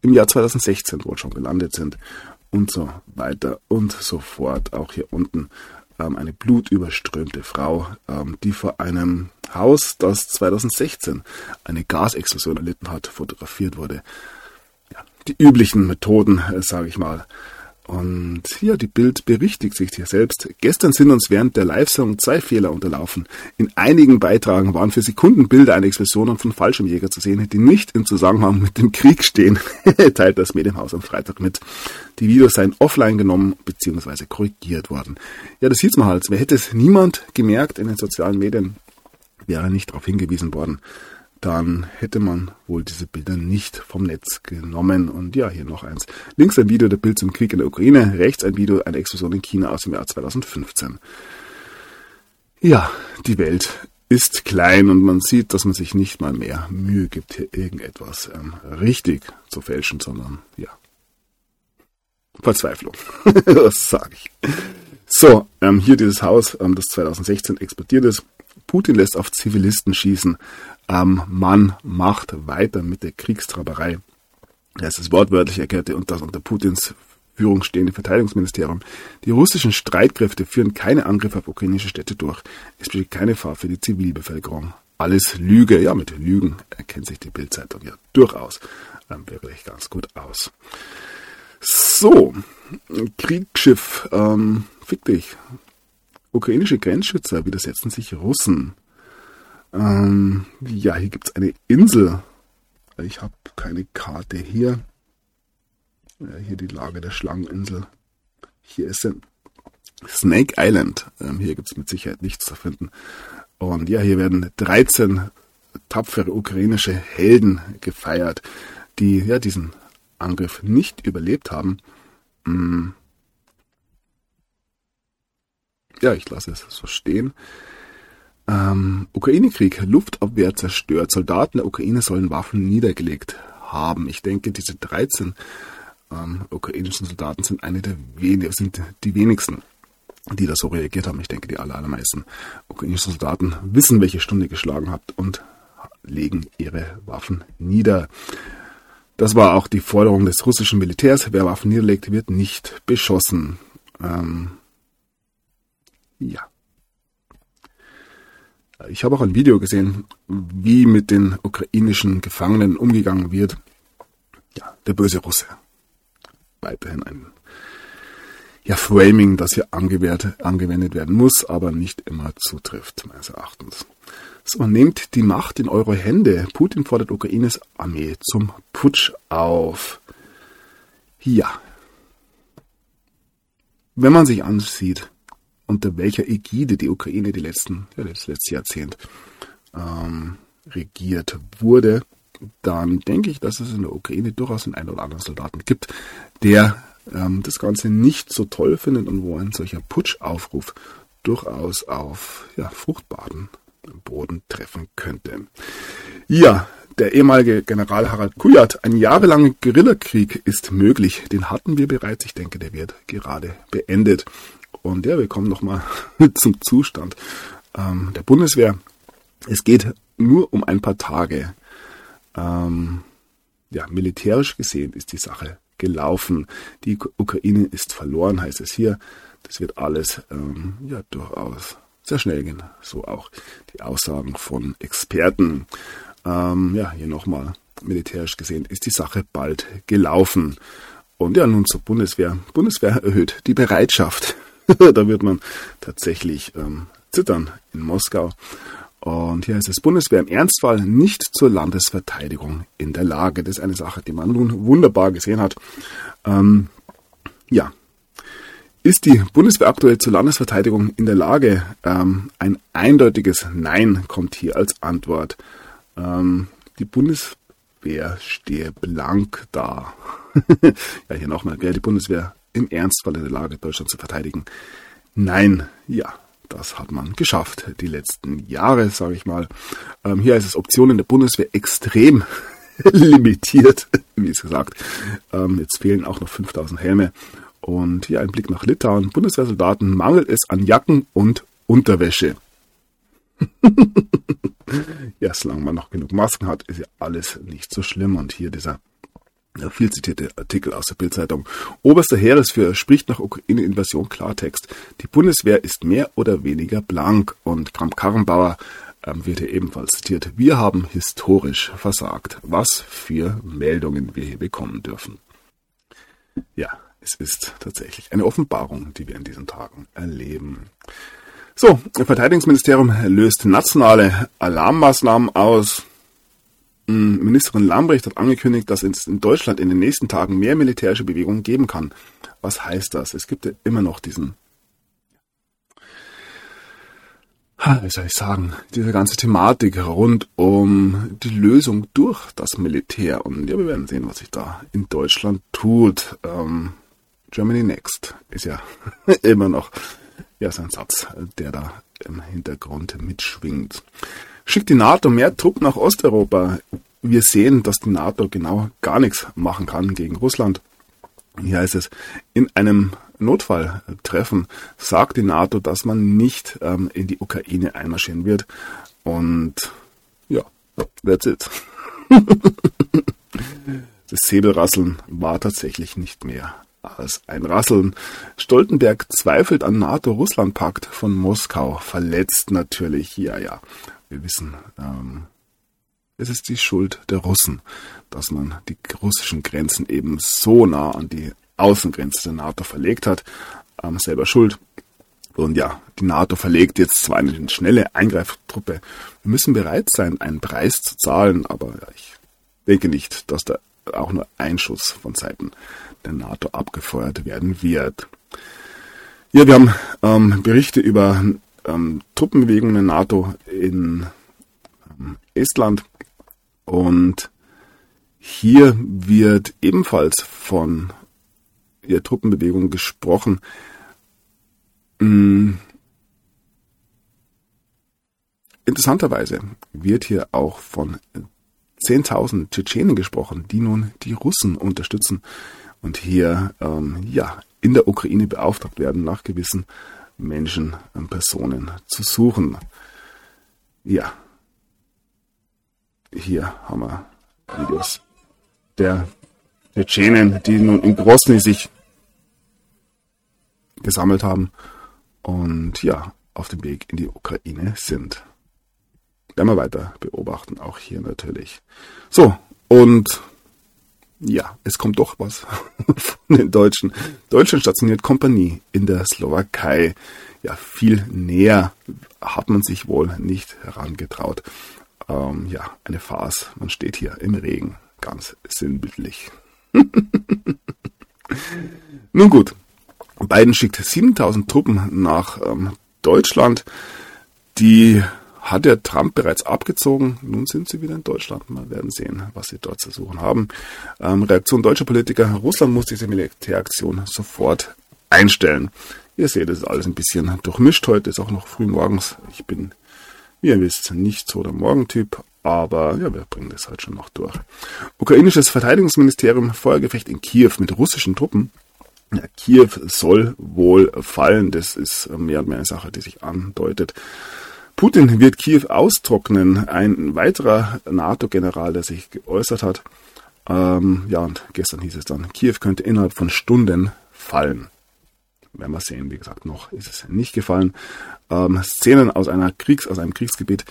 im Jahr 2016 wohl schon gelandet sind und so weiter und so fort. Auch hier unten ähm, eine blutüberströmte Frau, ähm, die vor einem Haus, das 2016 eine Gasexplosion erlitten hat, fotografiert wurde. Ja, die üblichen Methoden, äh, sage ich mal, und hier, die Bild berichtigt sich hier selbst. Gestern sind uns während der Live-Sendung zwei Fehler unterlaufen. In einigen Beitragen waren für Sekunden Bilder einer Explosion von Fallschirmjäger zu sehen, die nicht im Zusammenhang mit dem Krieg stehen, teilt das Medienhaus am Freitag mit. Die Videos seien offline genommen bzw. korrigiert worden. Ja, das sieht's mal halt. Wer hätte es niemand gemerkt in den sozialen Medien, wäre nicht darauf hingewiesen worden dann hätte man wohl diese Bilder nicht vom Netz genommen. Und ja, hier noch eins. Links ein Video der Bild zum Krieg in der Ukraine, rechts ein Video einer Explosion in China aus dem Jahr 2015. Ja, die Welt ist klein und man sieht, dass man sich nicht mal mehr Mühe gibt, hier irgendetwas ähm, richtig zu fälschen, sondern ja, Verzweiflung. Was sage ich? So, ähm, hier dieses Haus, ähm, das 2016 explodiert ist. Putin lässt auf Zivilisten schießen. Ähm, man macht weiter mit der Kriegstraberei. Das ist wortwörtlich erklärte und das unter Putins Führung stehende Verteidigungsministerium. Die russischen Streitkräfte führen keine Angriffe auf ukrainische Städte durch. Es besteht keine Gefahr für die Zivilbevölkerung. Alles Lüge. Ja, mit Lügen erkennt sich die Bildzeitung ja durchaus ähm, wirklich ganz gut aus. So, Kriegsschiff, ähm, fick dich. Ukrainische Grenzschützer widersetzen sich Russen. Ähm, ja, hier gibt's eine Insel. Ich habe keine Karte hier. Ja, hier die Lage der Schlangeninsel. Hier ist ein Snake Island. Ähm, hier gibt's mit Sicherheit nichts zu finden. Und ja, hier werden 13 tapfere ukrainische Helden gefeiert, die ja diesen Angriff nicht überlebt haben. Mm. Ja, ich lasse es so stehen. Ähm, Ukraine-Krieg, Luftabwehr zerstört. Soldaten der Ukraine sollen Waffen niedergelegt haben. Ich denke, diese 13 ähm, ukrainischen Soldaten sind eine der wenigen, sind die wenigsten, die da so reagiert haben. Ich denke, die aller, allermeisten ukrainischen Soldaten wissen, welche Stunde geschlagen habt und legen ihre Waffen nieder. Das war auch die Forderung des russischen Militärs. Wer Waffen niederlegt, wird nicht beschossen. Ähm, ja. Ich habe auch ein Video gesehen, wie mit den ukrainischen Gefangenen umgegangen wird. Ja, der böse Russe. Weiterhin ein ja, Framing, das hier angewendet werden muss, aber nicht immer zutrifft, meines Erachtens. So, nehmt die Macht in eure Hände. Putin fordert Ukraines Armee zum Putsch auf. Ja. Wenn man sich ansieht, unter welcher Ägide die Ukraine die letzten, ja, das letzte Jahrzehnt ähm, regiert wurde, dann denke ich, dass es in der Ukraine durchaus einen oder anderen Soldaten gibt, der ähm, das Ganze nicht so toll findet und wo ein solcher Putschaufruf durchaus auf ja, fruchtbaren Boden treffen könnte. Ja, der ehemalige General Harald Kujat, ein jahrelanger Guerillakrieg ist möglich. Den hatten wir bereits. Ich denke, der wird gerade beendet. Und ja, wir kommen nochmal zum Zustand ähm, der Bundeswehr. Es geht nur um ein paar Tage. Ähm, ja, militärisch gesehen ist die Sache gelaufen. Die Ukraine ist verloren, heißt es hier. Das wird alles ähm, ja durchaus sehr schnell gehen. So auch die Aussagen von Experten. Ähm, ja, hier nochmal militärisch gesehen ist die Sache bald gelaufen. Und ja, nun zur Bundeswehr. Bundeswehr erhöht die Bereitschaft. da wird man tatsächlich ähm, zittern in Moskau. Und hier ist es Bundeswehr im Ernstfall nicht zur Landesverteidigung in der Lage. Das ist eine Sache, die man nun wunderbar gesehen hat. Ähm, ja, ist die Bundeswehr aktuell zur Landesverteidigung in der Lage? Ähm, ein eindeutiges Nein kommt hier als Antwort. Ähm, die Bundeswehr stehe blank da. ja, hier nochmal, die Bundeswehr im Ernstfall in der Lage, Deutschland zu verteidigen? Nein, ja, das hat man geschafft, die letzten Jahre, sage ich mal. Ähm, hier ist es Optionen der Bundeswehr extrem limitiert, wie es gesagt. Ähm, jetzt fehlen auch noch 5000 Helme. Und hier ein Blick nach Litauen. Bundeswehrsoldaten mangelt es an Jacken und Unterwäsche. ja, solange man noch genug Masken hat, ist ja alles nicht so schlimm. Und hier dieser viel zitierte Artikel aus der Bildzeitung. Oberster Heeresführer spricht nach Ukraine-Invasion Klartext. Die Bundeswehr ist mehr oder weniger blank und Kramp-Karrenbauer ähm, wird hier ebenfalls zitiert. Wir haben historisch versagt. Was für Meldungen wir hier bekommen dürfen. Ja, es ist tatsächlich eine Offenbarung, die wir in diesen Tagen erleben. So, das Verteidigungsministerium löst nationale Alarmmaßnahmen aus. Ministerin Lambrecht hat angekündigt, dass es in Deutschland in den nächsten Tagen mehr militärische Bewegungen geben kann. Was heißt das? Es gibt ja immer noch diesen, wie soll ich sagen, diese ganze Thematik rund um die Lösung durch das Militär. Und ja, wir werden sehen, was sich da in Deutschland tut. Ähm, Germany Next ist ja immer noch ja, ein Satz, der da im Hintergrund mitschwingt. Schickt die NATO mehr Truppen nach Osteuropa? Wir sehen, dass die NATO genau gar nichts machen kann gegen Russland. Hier heißt es, in einem Notfalltreffen sagt die NATO, dass man nicht ähm, in die Ukraine einmarschieren wird. Und ja, that's it. das Säbelrasseln war tatsächlich nicht mehr als ein Rasseln. Stoltenberg zweifelt an NATO-Russland-Pakt von Moskau, verletzt natürlich, ja, ja. Wir wissen, ähm, es ist die Schuld der Russen, dass man die russischen Grenzen eben so nah an die Außengrenze der NATO verlegt hat. Ähm, selber schuld. Und ja, die NATO verlegt jetzt zwar eine schnelle Eingreiftruppe. Wir müssen bereit sein, einen Preis zu zahlen, aber ich denke nicht, dass da auch nur ein Schuss von Seiten der NATO abgefeuert werden wird. Ja, wir haben ähm, Berichte über ähm, Truppenbewegungen der NATO in ähm, Estland und hier wird ebenfalls von der Truppenbewegung gesprochen. Mm. Interessanterweise wird hier auch von 10.000 Tschetschenen gesprochen, die nun die Russen unterstützen und hier ähm, ja in der Ukraine beauftragt werden, nach gewissen Menschen und Personen zu suchen. Ja, hier haben wir Videos der Tschetschenen, die nun in Grosny sich gesammelt haben und ja, auf dem Weg in die Ukraine sind. Werden wir weiter beobachten, auch hier natürlich. So, und ja, es kommt doch was von den Deutschen. Deutschland stationiert Kompanie in der Slowakei. Ja, viel näher hat man sich wohl nicht herangetraut. Ähm, ja, eine Farce. Man steht hier im Regen. Ganz sinnbildlich. Nun gut. Biden schickt 7000 Truppen nach ähm, Deutschland. Die hat der Trump bereits abgezogen. Nun sind sie wieder in Deutschland. Wir werden sehen, was sie dort zu suchen haben. Ähm, Reaktion deutscher Politiker. Russland muss diese Militäraktion sofort einstellen. Ihr seht, es ist alles ein bisschen durchmischt. Heute ist auch noch früh morgens. Ich bin, wie ihr wisst, nicht so der Morgentyp. Aber ja, wir bringen das halt schon noch durch. Ukrainisches Verteidigungsministerium, Feuergefecht in Kiew mit russischen Truppen. Ja, Kiew soll wohl fallen. Das ist mehr und mehr eine Sache, die sich andeutet. Putin wird Kiew austrocknen. Ein weiterer NATO-General, der sich geäußert hat. Ähm, ja, und gestern hieß es dann, Kiew könnte innerhalb von Stunden fallen. Werden wir sehen, wie gesagt, noch ist es nicht gefallen. Ähm, Szenen aus einer Kriegs, aus einem Kriegsgebiet.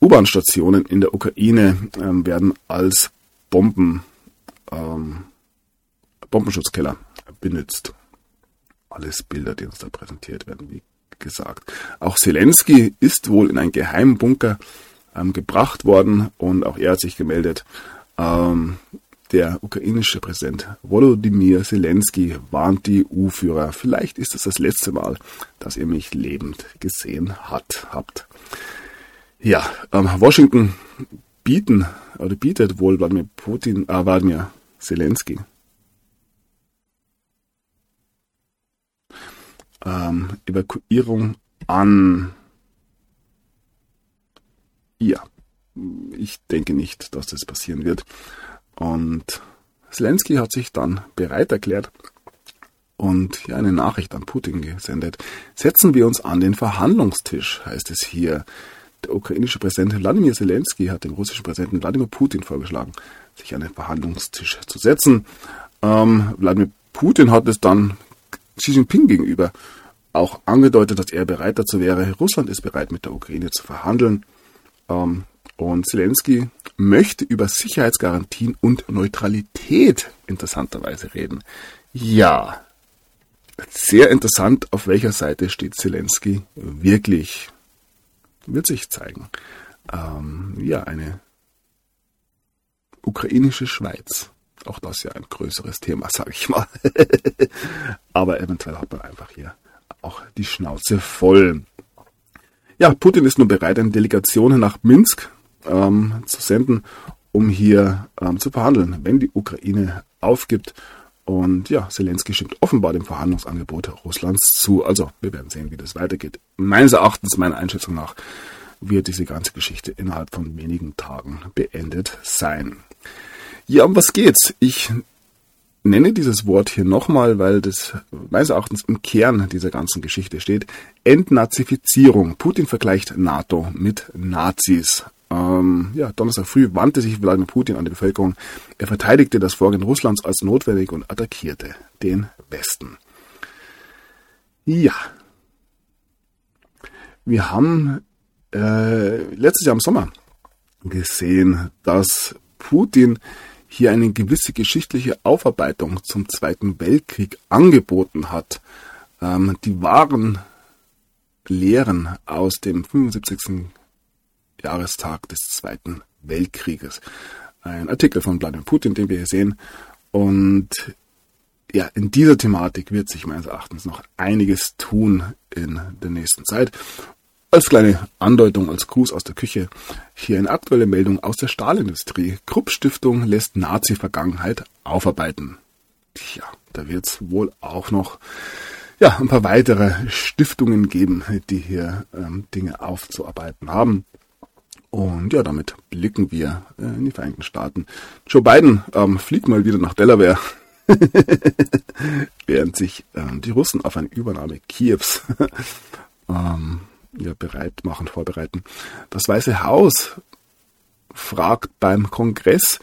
U-Bahn-Stationen in der Ukraine ähm, werden als Bomben, ähm, Bombenschutzkeller benutzt. Alles Bilder, die uns da präsentiert werden, wie gesagt. Auch Zelensky ist wohl in einen geheimen Bunker ähm, gebracht worden und auch er hat sich gemeldet. Ähm, der ukrainische Präsident Volodymyr Zelensky warnt die EU-Führer. Vielleicht ist es das letzte Mal, dass ihr mich lebend gesehen hat, habt. Ja, ähm, Washington bieten oder bietet wohl Wladimir Putin, äh, Wladimir Zelensky ähm, Evakuierung an. Ja, ich denke nicht, dass das passieren wird. Und Zelensky hat sich dann bereit erklärt und ja, eine Nachricht an Putin gesendet. Setzen wir uns an den Verhandlungstisch, heißt es hier. Der ukrainische Präsident Wladimir Zelensky hat dem russischen Präsidenten Wladimir Putin vorgeschlagen, sich an den Verhandlungstisch zu setzen. Ähm, Wladimir Putin hat es dann Xi Jinping gegenüber auch angedeutet, dass er bereit dazu wäre. Russland ist bereit, mit der Ukraine zu verhandeln. Ähm, und Zelensky möchte über Sicherheitsgarantien und Neutralität interessanterweise reden. Ja, sehr interessant, auf welcher Seite steht Zelensky wirklich. Wird sich zeigen. Ähm, ja, eine ukrainische Schweiz. Auch das ja ein größeres Thema, sage ich mal. Aber eventuell hat man einfach hier auch die Schnauze voll. Ja, Putin ist nun bereit, eine Delegation nach Minsk ähm, zu senden, um hier ähm, zu verhandeln, wenn die Ukraine aufgibt. Und ja, Zelensky stimmt offenbar dem Verhandlungsangebot Russlands zu. Also wir werden sehen, wie das weitergeht. Meines Erachtens, meiner Einschätzung nach, wird diese ganze Geschichte innerhalb von wenigen Tagen beendet sein. Ja, um was geht's? Ich nenne dieses Wort hier nochmal, weil das meines Erachtens im Kern dieser ganzen Geschichte steht. Entnazifizierung. Putin vergleicht NATO mit Nazis. Ähm, ja, Donnerstag früh wandte sich Wladimir Putin an die Bevölkerung. Er verteidigte das Vorgehen Russlands als notwendig und attackierte den Westen. Ja. Wir haben äh, letztes Jahr im Sommer gesehen, dass Putin hier eine gewisse geschichtliche Aufarbeitung zum Zweiten Weltkrieg angeboten hat. Ähm, die wahren Lehren aus dem 75. Jahrestag des Zweiten Weltkrieges. Ein Artikel von Wladimir Putin, den wir hier sehen. Und ja, in dieser Thematik wird sich meines Erachtens noch einiges tun in der nächsten Zeit. Als kleine Andeutung, als Gruß aus der Küche, hier eine aktuelle Meldung aus der Stahlindustrie. Krupp Stiftung lässt Nazi-Vergangenheit aufarbeiten. Tja, da wird es wohl auch noch ja, ein paar weitere Stiftungen geben, die hier ähm, Dinge aufzuarbeiten haben. Und ja, damit blicken wir äh, in die Vereinigten Staaten. Joe Biden ähm, fliegt mal wieder nach Delaware, während sich ähm, die Russen auf eine Übernahme Kiews ähm, ja, bereit machen, vorbereiten. Das Weiße Haus fragt beim Kongress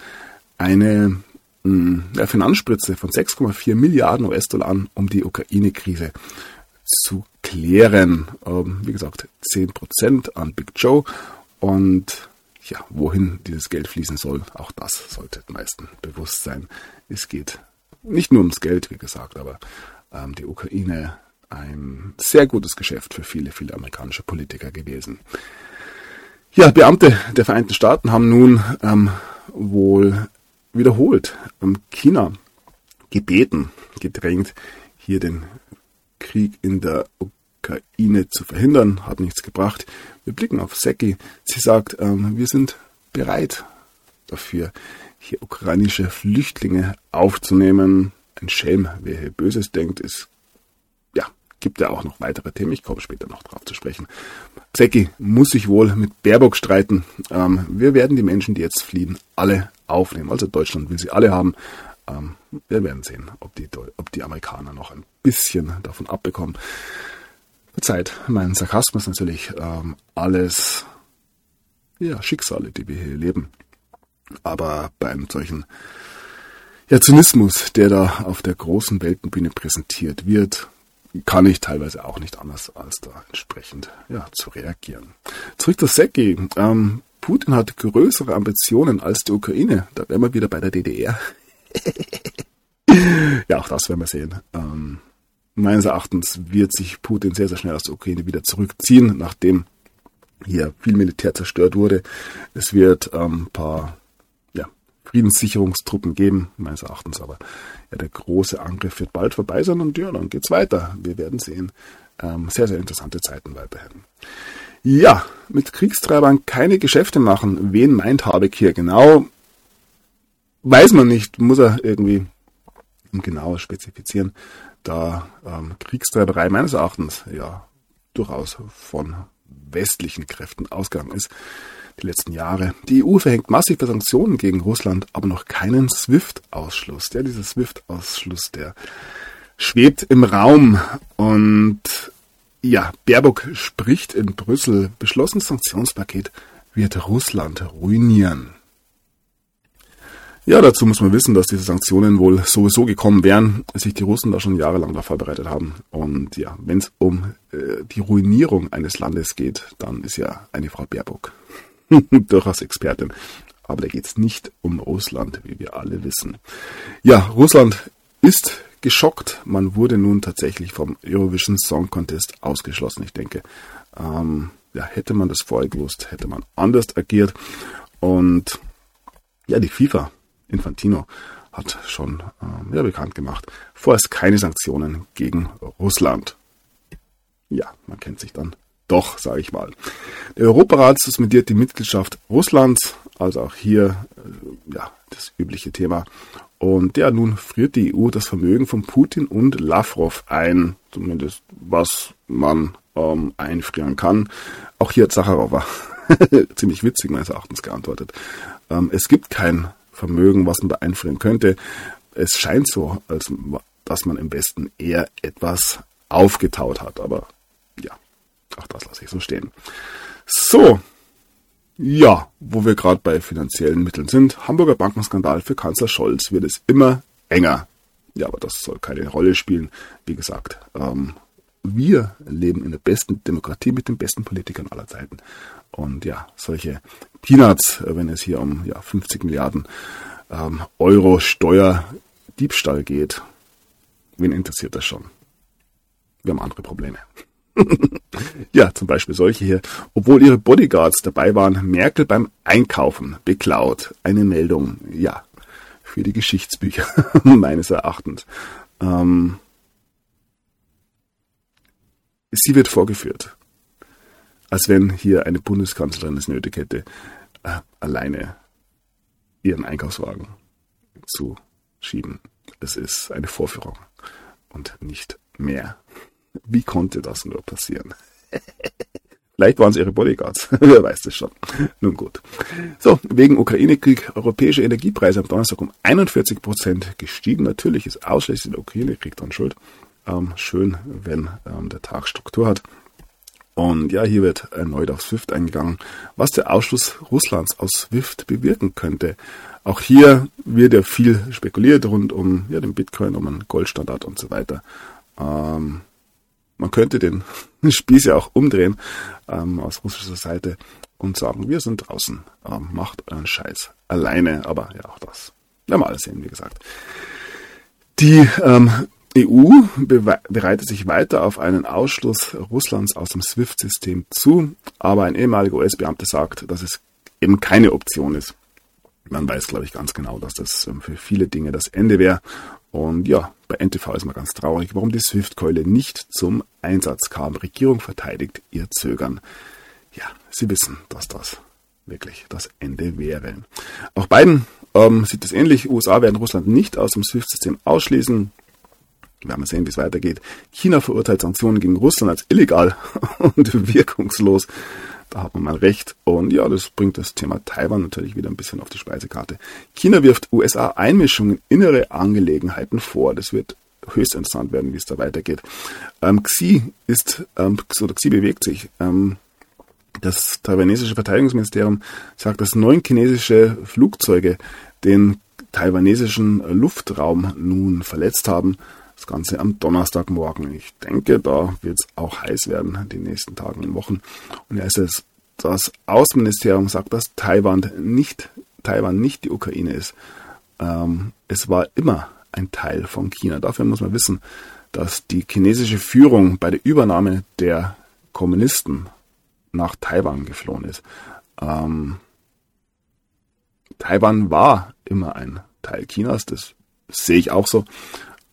eine mh, hm, Finanzspritze von 6,4 Milliarden US-Dollar an, um die Ukraine-Krise zu klären. Ähm, wie gesagt, 10 Prozent an Big Joe und ja, wohin dieses Geld fließen soll, auch das sollte den meisten bewusst sein. Es geht nicht nur ums Geld, wie gesagt, aber ähm, die Ukraine ein sehr gutes Geschäft für viele, viele amerikanische Politiker gewesen. Ja, Beamte der Vereinigten Staaten haben nun ähm, wohl wiederholt ähm, China gebeten, gedrängt, hier den Krieg in der Ukraine zu verhindern. Hat nichts gebracht. Wir blicken auf Seki. Sie sagt, ähm, wir sind bereit dafür, hier ukrainische Flüchtlinge aufzunehmen. Ein Schelm, wer hier Böses denkt, ist gibt ja auch noch weitere Themen. Ich komme später noch drauf zu sprechen. Zecki muss sich wohl mit Baerbock streiten. Ähm, wir werden die Menschen, die jetzt fliehen, alle aufnehmen. Also Deutschland will sie alle haben. Ähm, wir werden sehen, ob die, ob die Amerikaner noch ein bisschen davon abbekommen. Verzeiht mein Sarkasmus natürlich ähm, alles ja, Schicksale, die wir hier leben. Aber bei einem solchen ja, Zynismus, der da auf der großen Weltenbühne präsentiert wird, kann ich teilweise auch nicht anders, als da entsprechend ja, zu reagieren. Zurück zu Seki. Ähm, Putin hat größere Ambitionen als die Ukraine. Da wären wir wieder bei der DDR. ja, auch das werden wir sehen. Ähm, meines Erachtens wird sich Putin sehr, sehr schnell aus der Ukraine wieder zurückziehen, nachdem hier viel Militär zerstört wurde. Es wird ein ähm, paar ja, Friedenssicherungstruppen geben, meines Erachtens, aber ja, der große Angriff wird bald vorbei sein und ja, dann geht's weiter. Wir werden sehen. Ähm, sehr, sehr interessante Zeiten weiterhin. Ja, mit Kriegstreibern keine Geschäfte machen. Wen meint Habeck hier genau? Weiß man nicht, muss er irgendwie genauer spezifizieren, da ähm, Kriegstreiberei meines Erachtens ja durchaus von westlichen Kräften ausgegangen ist die letzten Jahre. Die EU verhängt massive Sanktionen gegen Russland, aber noch keinen SWIFT-Ausschluss. Ja, dieser SWIFT-Ausschluss, der schwebt im Raum und ja, Baerbock spricht in Brüssel, beschlossenes Sanktionspaket wird Russland ruinieren. Ja, dazu muss man wissen, dass diese Sanktionen wohl sowieso gekommen wären, sich die Russen da schon jahrelang darauf vorbereitet haben. Und ja, wenn es um äh, die Ruinierung eines Landes geht, dann ist ja eine Frau Baerbock durchaus Expertin. Aber da geht es nicht um Russland, wie wir alle wissen. Ja, Russland ist geschockt. Man wurde nun tatsächlich vom Eurovision Song Contest ausgeschlossen. Ich denke, ähm, ja, hätte man das vorher gewusst, hätte man anders agiert. Und ja, die FIFA Infantino hat schon ähm, ja, bekannt gemacht, vorerst keine Sanktionen gegen Russland. Ja, man kennt sich dann doch, sage ich mal. Der Europarat suspendiert die Mitgliedschaft Russlands, also auch hier äh, ja, das übliche Thema. Und ja, nun friert die EU das Vermögen von Putin und Lavrov ein, zumindest was man ähm, einfrieren kann. Auch hier hat Sacharowa ziemlich witzig meines Erachtens geantwortet. Ähm, es gibt kein Vermögen, was man beeinflussen könnte. Es scheint so, als dass man im Westen eher etwas aufgetaut hat, aber auch das lasse ich so stehen. So, ja, wo wir gerade bei finanziellen Mitteln sind, Hamburger Bankenskandal für Kanzler Scholz wird es immer enger. Ja, aber das soll keine Rolle spielen. Wie gesagt, ähm, wir leben in der besten Demokratie mit den besten Politikern aller Zeiten. Und ja, solche Peanuts, äh, wenn es hier um ja, 50 Milliarden ähm, Euro Steuerdiebstahl geht, wen interessiert das schon? Wir haben andere Probleme. Ja, zum Beispiel solche hier. Obwohl ihre Bodyguards dabei waren, Merkel beim Einkaufen beklaut. Eine Meldung, ja, für die Geschichtsbücher meines Erachtens. Ähm, sie wird vorgeführt als wenn hier eine Bundeskanzlerin es nötig hätte, äh, alleine ihren Einkaufswagen zu schieben. Es ist eine Vorführung und nicht mehr. Wie konnte das nur passieren? Vielleicht waren es ihre Bodyguards. Wer weiß das schon. Nun gut. So, wegen Ukraine-Krieg europäische Energiepreise am Donnerstag um 41 Prozent gestiegen. Natürlich ist ausschließlich der Ukraine-Krieg dann schuld. Ähm, schön, wenn ähm, der Tag Struktur hat. Und ja, hier wird erneut auf SWIFT eingegangen, was der Ausschluss Russlands aus SWIFT bewirken könnte. Auch hier wird ja viel spekuliert rund um ja, den Bitcoin, um einen Goldstandard und so weiter. Ähm, man könnte den Spieß ja auch umdrehen ähm, aus russischer Seite und sagen, wir sind draußen, ähm, macht euren Scheiß alleine. Aber ja, auch das werden wir alles sehen, wie gesagt. Die ähm, EU bereitet sich weiter auf einen Ausschluss Russlands aus dem SWIFT-System zu, aber ein ehemaliger US-Beamter sagt, dass es eben keine Option ist. Man weiß, glaube ich, ganz genau, dass das ähm, für viele Dinge das Ende wäre. Und ja, bei NTV ist man ganz traurig, warum die SWIFT-Keule nicht zum Einsatz kam. Regierung verteidigt ihr Zögern. Ja, sie wissen, dass das wirklich das Ende wäre. Auch Biden ähm, sieht es ähnlich. USA werden Russland nicht aus dem SWIFT-System ausschließen. Wir werden sehen, wie es weitergeht. China verurteilt Sanktionen gegen Russland als illegal und wirkungslos. Da hat man mal recht. Und ja, das bringt das Thema Taiwan natürlich wieder ein bisschen auf die Speisekarte. China wirft USA Einmischung in innere Angelegenheiten vor. Das wird höchst interessant werden, wie es da weitergeht. Ähm, Xi ist, ähm, oder Xi bewegt sich. Ähm, das taiwanesische Verteidigungsministerium sagt, dass neun chinesische Flugzeuge den taiwanesischen Luftraum nun verletzt haben. Das Ganze am Donnerstagmorgen. Ich denke, da wird es auch heiß werden, die nächsten Tagen und Wochen. Und er ist es, das Außenministerium sagt, dass Taiwan nicht, Taiwan nicht die Ukraine ist. Ähm, es war immer ein Teil von China. Dafür muss man wissen, dass die chinesische Führung bei der Übernahme der Kommunisten nach Taiwan geflohen ist. Ähm, Taiwan war immer ein Teil Chinas, das sehe ich auch so,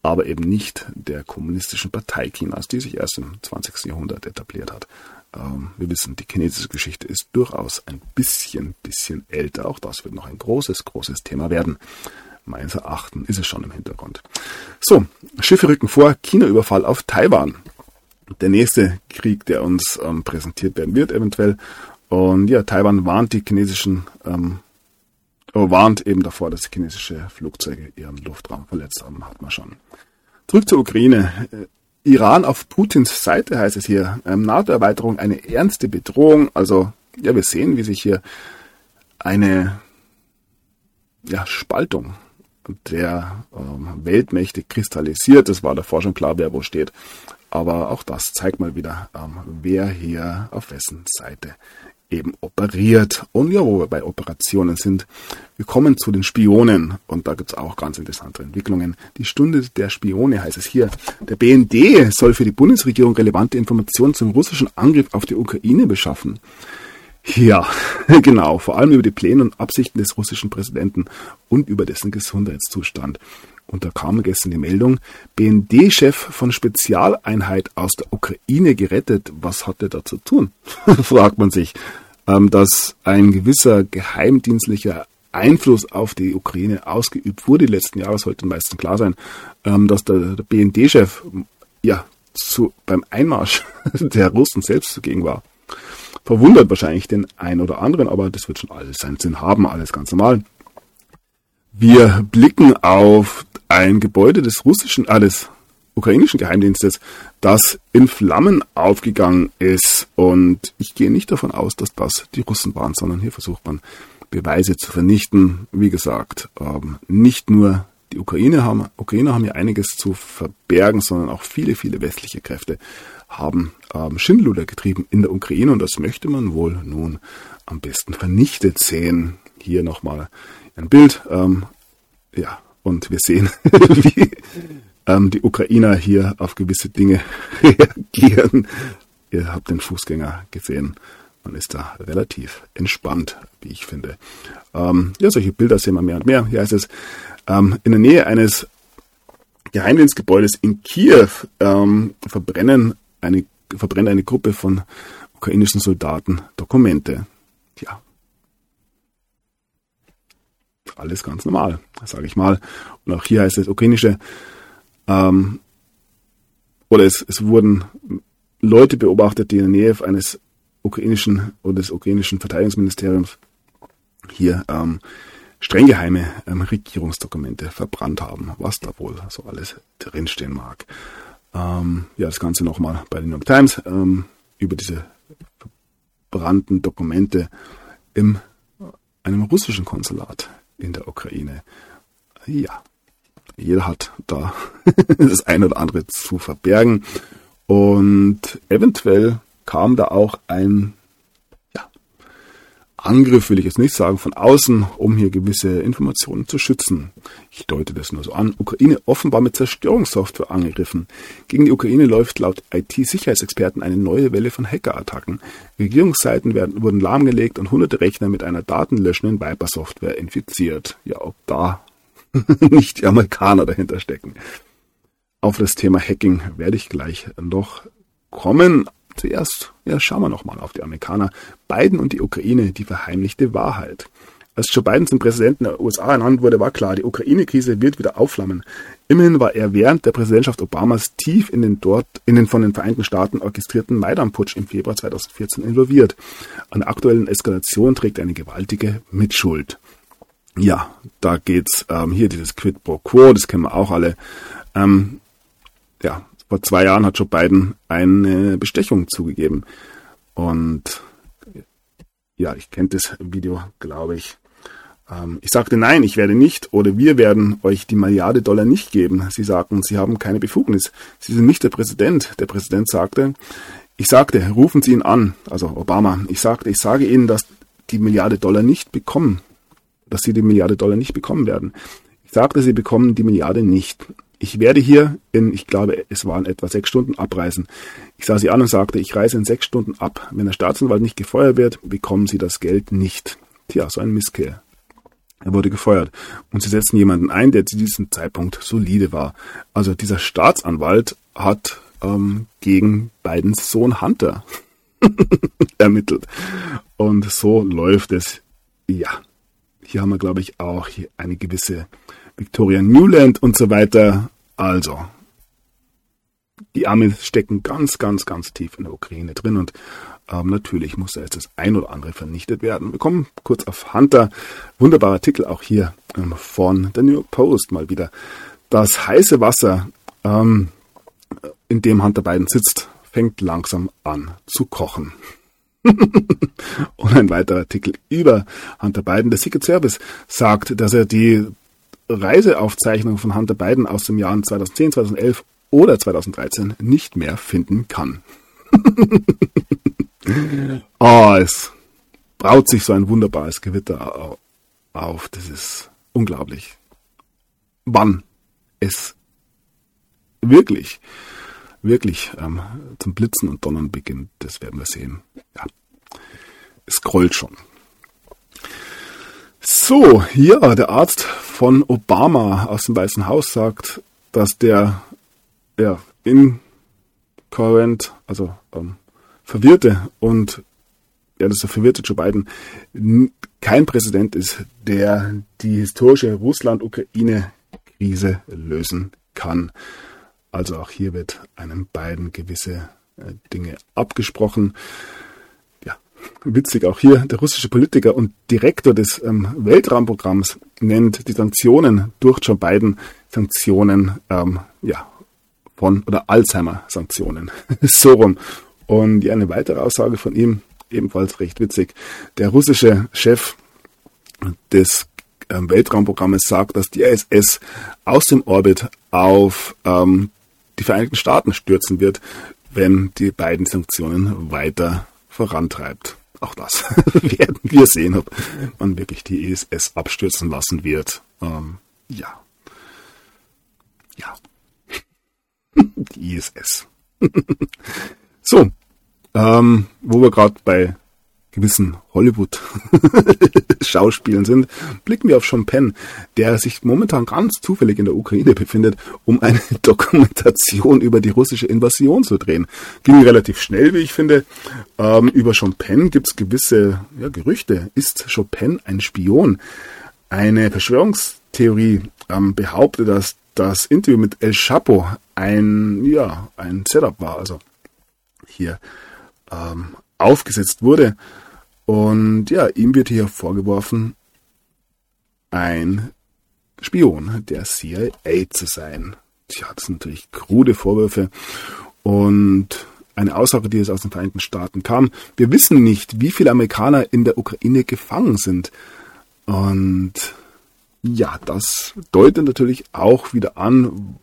aber eben nicht der kommunistischen Partei Chinas, die sich erst im 20. Jahrhundert etabliert hat. Ähm, wir wissen, die chinesische Geschichte ist durchaus ein bisschen, bisschen älter. Auch das wird noch ein großes, großes Thema werden. Meines Erachtens ist es schon im Hintergrund. So, Schiffe rücken vor, China-Überfall auf Taiwan. Der nächste Krieg, der uns ähm, präsentiert werden wird, eventuell. Und ja, Taiwan warnt die chinesischen ähm, warnt eben davor, dass chinesische Flugzeuge ihren Luftraum verletzt haben, hat man schon. Zurück zur Ukraine. Äh, Iran auf Putins Seite heißt es hier. Ähm, NATO-Erweiterung eine ernste Bedrohung. Also, ja, wir sehen, wie sich hier eine ja, Spaltung der ähm, Weltmächte kristallisiert. Es war davor schon klar, wer wo steht. Aber auch das zeigt mal wieder, ähm, wer hier auf wessen Seite eben operiert. Und ja, wo wir bei Operationen sind, wir kommen zu den Spionen. Und da gibt es auch ganz interessante Entwicklungen. Die Stunde der Spione heißt es hier. Der BND soll für die Bundesregierung relevante Informationen zum russischen Angriff auf die Ukraine beschaffen. Ja, genau, vor allem über die Pläne und Absichten des russischen Präsidenten und über dessen Gesundheitszustand. Und da kam gestern die Meldung, BND-Chef von Spezialeinheit aus der Ukraine gerettet. Was hat er da zu tun? fragt man sich dass ein gewisser geheimdienstlicher Einfluss auf die Ukraine ausgeübt wurde die letzten Jahre, sollte den meisten klar sein, ähm, dass der, BND-Chef ja zu, beim Einmarsch der Russen selbst zugegen war. Verwundert wahrscheinlich den einen oder anderen, aber das wird schon alles seinen Sinn haben, alles ganz normal. Wir blicken auf ein Gebäude des russischen, alles ukrainischen Geheimdienstes, das in Flammen aufgegangen ist. Und ich gehe nicht davon aus, dass das die Russen waren, sondern hier versucht man Beweise zu vernichten. Wie gesagt, ähm, nicht nur die Ukraine haben, Ukrainer haben hier einiges zu verbergen, sondern auch viele, viele westliche Kräfte haben ähm, Schindluder getrieben in der Ukraine und das möchte man wohl nun am besten vernichtet sehen. Hier nochmal ein Bild. Ähm, ja, und wir sehen, wie ähm, die Ukrainer hier auf gewisse Dinge reagieren. Ihr habt den Fußgänger gesehen. Man ist da relativ entspannt, wie ich finde. Ähm, ja, solche Bilder sehen wir mehr und mehr. Hier heißt es, ähm, in der Nähe eines Geheimdienstgebäudes in Kiew ähm, verbrennen eine, verbrennt eine Gruppe von ukrainischen Soldaten Dokumente. Tja, alles ganz normal, sage ich mal. Und auch hier heißt es, ukrainische ähm, oder es, es wurden Leute beobachtet, die in der Nähe eines ukrainischen oder des ukrainischen Verteidigungsministeriums hier ähm, streng geheime ähm, Regierungsdokumente verbrannt haben, was da wohl so alles drinstehen mag. Ähm, ja, das Ganze nochmal bei den New York Times ähm, über diese verbrannten Dokumente in einem russischen Konsulat in der Ukraine. Ja, jeder hat da das eine oder andere zu verbergen. Und eventuell kam da auch ein ja, Angriff, will ich jetzt nicht sagen, von außen, um hier gewisse Informationen zu schützen. Ich deute das nur so an. Ukraine offenbar mit Zerstörungssoftware angegriffen. Gegen die Ukraine läuft laut IT-Sicherheitsexperten eine neue Welle von Hackerattacken. Regierungsseiten werden, wurden lahmgelegt und hunderte Rechner mit einer datenlöschenden Viper-Software infiziert. Ja, ob da nicht die Amerikaner dahinter stecken. Auf das Thema Hacking werde ich gleich noch kommen. Zuerst ja, schauen wir nochmal auf die Amerikaner. Biden und die Ukraine, die verheimlichte Wahrheit. Als Joe Biden zum Präsidenten der USA ernannt wurde, war klar, die Ukraine-Krise wird wieder aufflammen. Immerhin war er während der Präsidentschaft Obamas tief in den dort, in den von den Vereinten Staaten orchestrierten Maidan-Putsch im Februar 2014 involviert. An der aktuellen Eskalation trägt eine gewaltige Mitschuld. Ja, da geht's ähm, hier dieses Quid pro Quo, das kennen wir auch alle. Ähm, ja, vor zwei Jahren hat Joe Biden eine Bestechung zugegeben. Und ja, ich kenne das Video, glaube ich. Ähm, ich sagte nein, ich werde nicht oder wir werden euch die Milliarde Dollar nicht geben. Sie sagten, sie haben keine Befugnis. Sie sind nicht der Präsident. Der Präsident sagte, ich sagte, rufen Sie ihn an, also Obama. Ich sagte, ich sage Ihnen, dass die Milliarde Dollar nicht bekommen, dass Sie die Milliarde Dollar nicht bekommen werden. Ich sagte, Sie bekommen die Milliarde nicht. Ich werde hier in, ich glaube, es waren etwa sechs Stunden abreisen. Ich sah sie an und sagte, ich reise in sechs Stunden ab. Wenn der Staatsanwalt nicht gefeuert wird, bekommen Sie das Geld nicht. Tja, so ein Misskehr. Er wurde gefeuert. Und sie setzten jemanden ein, der zu diesem Zeitpunkt solide war. Also dieser Staatsanwalt hat ähm, gegen Bidens Sohn Hunter ermittelt. Und so läuft es. Ja, hier haben wir, glaube ich, auch eine gewisse Victoria Newland und so weiter. Also, die Amis stecken ganz, ganz, ganz tief in der Ukraine drin und ähm, natürlich muss da jetzt das ein oder andere vernichtet werden. Wir kommen kurz auf Hunter. Wunderbarer Artikel auch hier ähm, von der New York Post mal wieder. Das heiße Wasser, ähm, in dem Hunter Biden sitzt, fängt langsam an zu kochen. und ein weiterer Artikel über Hunter Biden. Der Secret Service sagt, dass er die Reiseaufzeichnung von Hunter Biden aus dem Jahr 2010, 2011 oder 2013 nicht mehr finden kann. oh, es braut sich so ein wunderbares Gewitter auf. Das ist unglaublich. Wann es wirklich, wirklich ähm, zum Blitzen und Donnern beginnt, das werden wir sehen. Ja, es scrollt schon. So, ja, der Arzt von Obama aus dem Weißen Haus sagt, dass der ja, incoherent, also ähm, verwirrte und ja, das ist der verwirrte Joe Biden kein Präsident ist, der die historische Russland-Ukraine-Krise lösen kann. Also auch hier wird einem Biden gewisse äh, Dinge abgesprochen witzig auch hier, der russische Politiker und Direktor des ähm, Weltraumprogramms nennt die Sanktionen durch Joe Biden Sanktionen, ähm, ja, von, oder Alzheimer-Sanktionen. so rum. Und ja, eine weitere Aussage von ihm, ebenfalls recht witzig. Der russische Chef des ähm, Weltraumprogrammes sagt, dass die ISS aus dem Orbit auf ähm, die Vereinigten Staaten stürzen wird, wenn die beiden Sanktionen weiter vorantreibt. Auch das werden wir sehen, ob man wirklich die ISS abstürzen lassen wird. Ähm, ja. Ja. die ISS. so, ähm, wo wir gerade bei gewissen Hollywood-Schauspielen sind, blicken wir auf Sean Penn, der sich momentan ganz zufällig in der Ukraine befindet, um eine Dokumentation über die russische Invasion zu drehen. Ging relativ schnell, wie ich finde. Ähm, über Sean Penn gibt es gewisse ja, Gerüchte. Ist Sean Penn ein Spion? Eine Verschwörungstheorie ähm, behauptet, dass das Interview mit El Chapo ein, ja, ein Setup war, also hier ähm, aufgesetzt wurde. Und ja, ihm wird hier vorgeworfen, ein Spion der CIA zu sein. Tja, das sind natürlich krude Vorwürfe und eine Aussage, die jetzt aus den Vereinigten Staaten kam. Wir wissen nicht, wie viele Amerikaner in der Ukraine gefangen sind. Und ja, das deutet natürlich auch wieder an,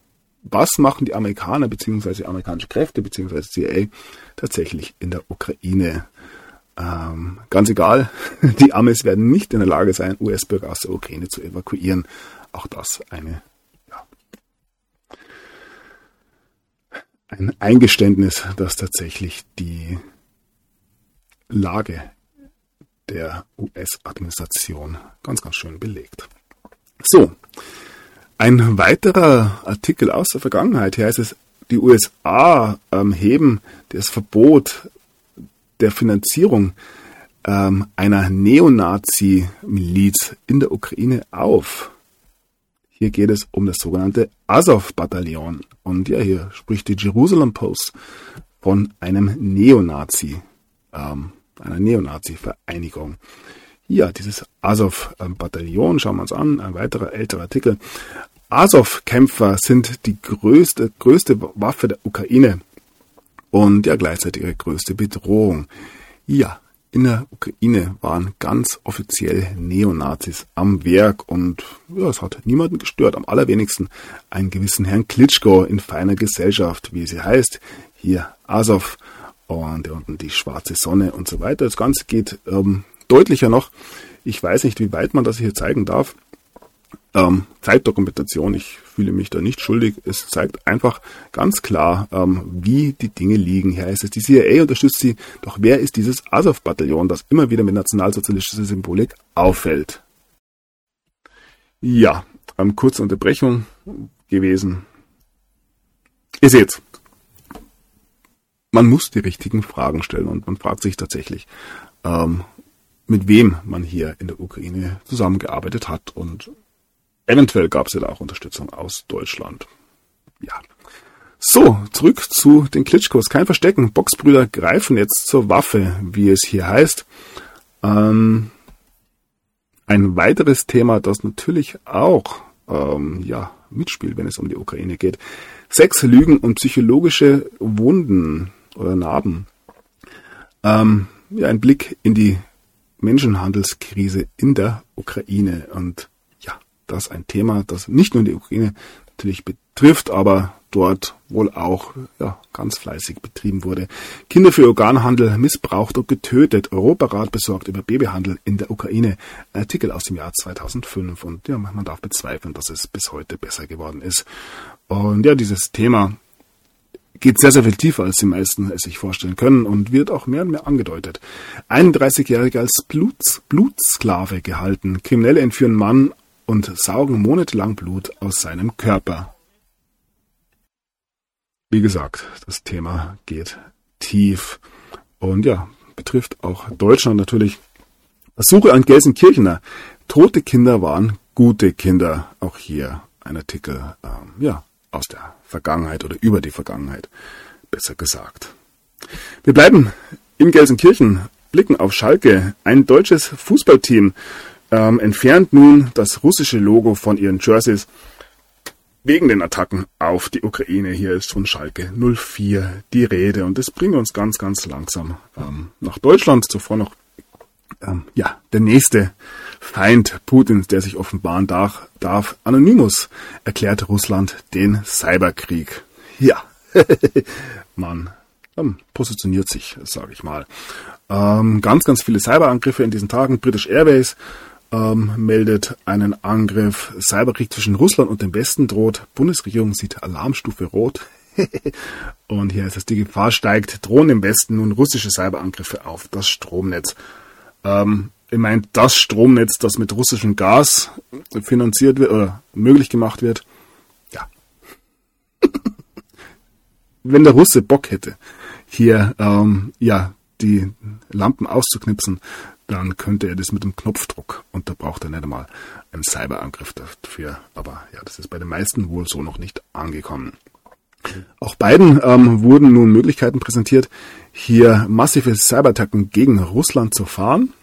was machen die Amerikaner bzw. amerikanische Kräfte bzw. CIA tatsächlich in der Ukraine. Ähm, ganz egal, die Amis werden nicht in der Lage sein, US-Bürger aus der Ukraine zu evakuieren. Auch das eine, ja, ein Eingeständnis, das tatsächlich die Lage der US-Administration ganz, ganz schön belegt. So, ein weiterer Artikel aus der Vergangenheit. Hier heißt es, die USA ähm, heben das Verbot der Finanzierung ähm, einer Neonazi-Miliz in der Ukraine auf. Hier geht es um das sogenannte Azov-Bataillon. Und ja, hier spricht die Jerusalem Post von einem Neonazi, ähm, einer Neonazi-Vereinigung. Ja, dieses Azov-Bataillon, schauen wir uns an, ein weiterer älterer Artikel. Azov-Kämpfer sind die größte, größte Waffe der Ukraine und ja gleichzeitig ihre größte Bedrohung. Ja, in der Ukraine waren ganz offiziell Neonazis am Werk und ja, es hat niemanden gestört, am allerwenigsten einen gewissen Herrn Klitschko in feiner Gesellschaft, wie sie heißt. Hier Azov und unten die schwarze Sonne und so weiter. Das Ganze geht ähm, deutlicher noch. Ich weiß nicht, wie weit man das hier zeigen darf ähm, Zeitdokumentation. Ich fühle mich da nicht schuldig. Es zeigt einfach ganz klar, ähm, wie die Dinge liegen. Hier heißt es, die CIA unterstützt sie. Doch wer ist dieses Azov-Bataillon, das immer wieder mit nationalsozialistischer Symbolik auffällt? Ja, ähm, kurze Unterbrechung gewesen. Ihr seht's. Man muss die richtigen Fragen stellen und man fragt sich tatsächlich, ähm, mit wem man hier in der Ukraine zusammengearbeitet hat und Eventuell gab es ja da auch Unterstützung aus Deutschland. Ja. So, zurück zu den Klitschkos. Kein Verstecken. Boxbrüder greifen jetzt zur Waffe, wie es hier heißt. Ähm, ein weiteres Thema, das natürlich auch ähm, ja, mitspielt, wenn es um die Ukraine geht. Sex, Lügen und psychologische Wunden oder Narben. Ähm, ja, ein Blick in die Menschenhandelskrise in der Ukraine. Und das ein Thema, das nicht nur die Ukraine natürlich betrifft, aber dort wohl auch ja, ganz fleißig betrieben wurde. Kinder für Organhandel missbraucht und getötet. Europarat besorgt über Babyhandel in der Ukraine. Artikel aus dem Jahr 2005 und ja, man darf bezweifeln, dass es bis heute besser geworden ist. Und ja, dieses Thema geht sehr, sehr viel tiefer, als die meisten es sich vorstellen können und wird auch mehr und mehr angedeutet. 31-Jährige als Bluts, Blutsklave gehalten. Kriminelle entführen Mann und saugen monatelang Blut aus seinem Körper. Wie gesagt, das Thema geht tief und ja, betrifft auch Deutschland natürlich. Suche an Gelsenkirchener. Tote Kinder waren gute Kinder. Auch hier ein Artikel, ähm, ja, aus der Vergangenheit oder über die Vergangenheit, besser gesagt. Wir bleiben in Gelsenkirchen, blicken auf Schalke, ein deutsches Fußballteam, ähm, entfernt nun das russische Logo von ihren Jerseys wegen den Attacken auf die Ukraine. Hier ist von Schalke 04 die Rede und das bringt uns ganz, ganz langsam ähm, nach Deutschland. Zuvor noch ähm, ja der nächste Feind Putins, der sich offenbaren darf. darf. Anonymous erklärt Russland den Cyberkrieg. Ja, man ähm, positioniert sich, sage ich mal. Ähm, ganz, ganz viele Cyberangriffe in diesen Tagen. British Airways ähm, meldet einen Angriff. Cyberkrieg zwischen Russland und dem Westen droht. Bundesregierung sieht Alarmstufe rot. und hier ist es, die Gefahr steigt. Drohen im Westen nun russische Cyberangriffe auf das Stromnetz. Ähm, ich meine, das Stromnetz, das mit russischem Gas finanziert wird oder möglich gemacht wird. Ja. Wenn der Russe Bock hätte, hier ähm, ja die Lampen auszuknipsen, dann könnte er das mit dem Knopfdruck. Und da braucht er nicht einmal einen Cyberangriff dafür. Aber ja, das ist bei den meisten wohl so noch nicht angekommen. Auch beiden ähm, wurden nun Möglichkeiten präsentiert, hier massive Cyberattacken gegen Russland zu fahren.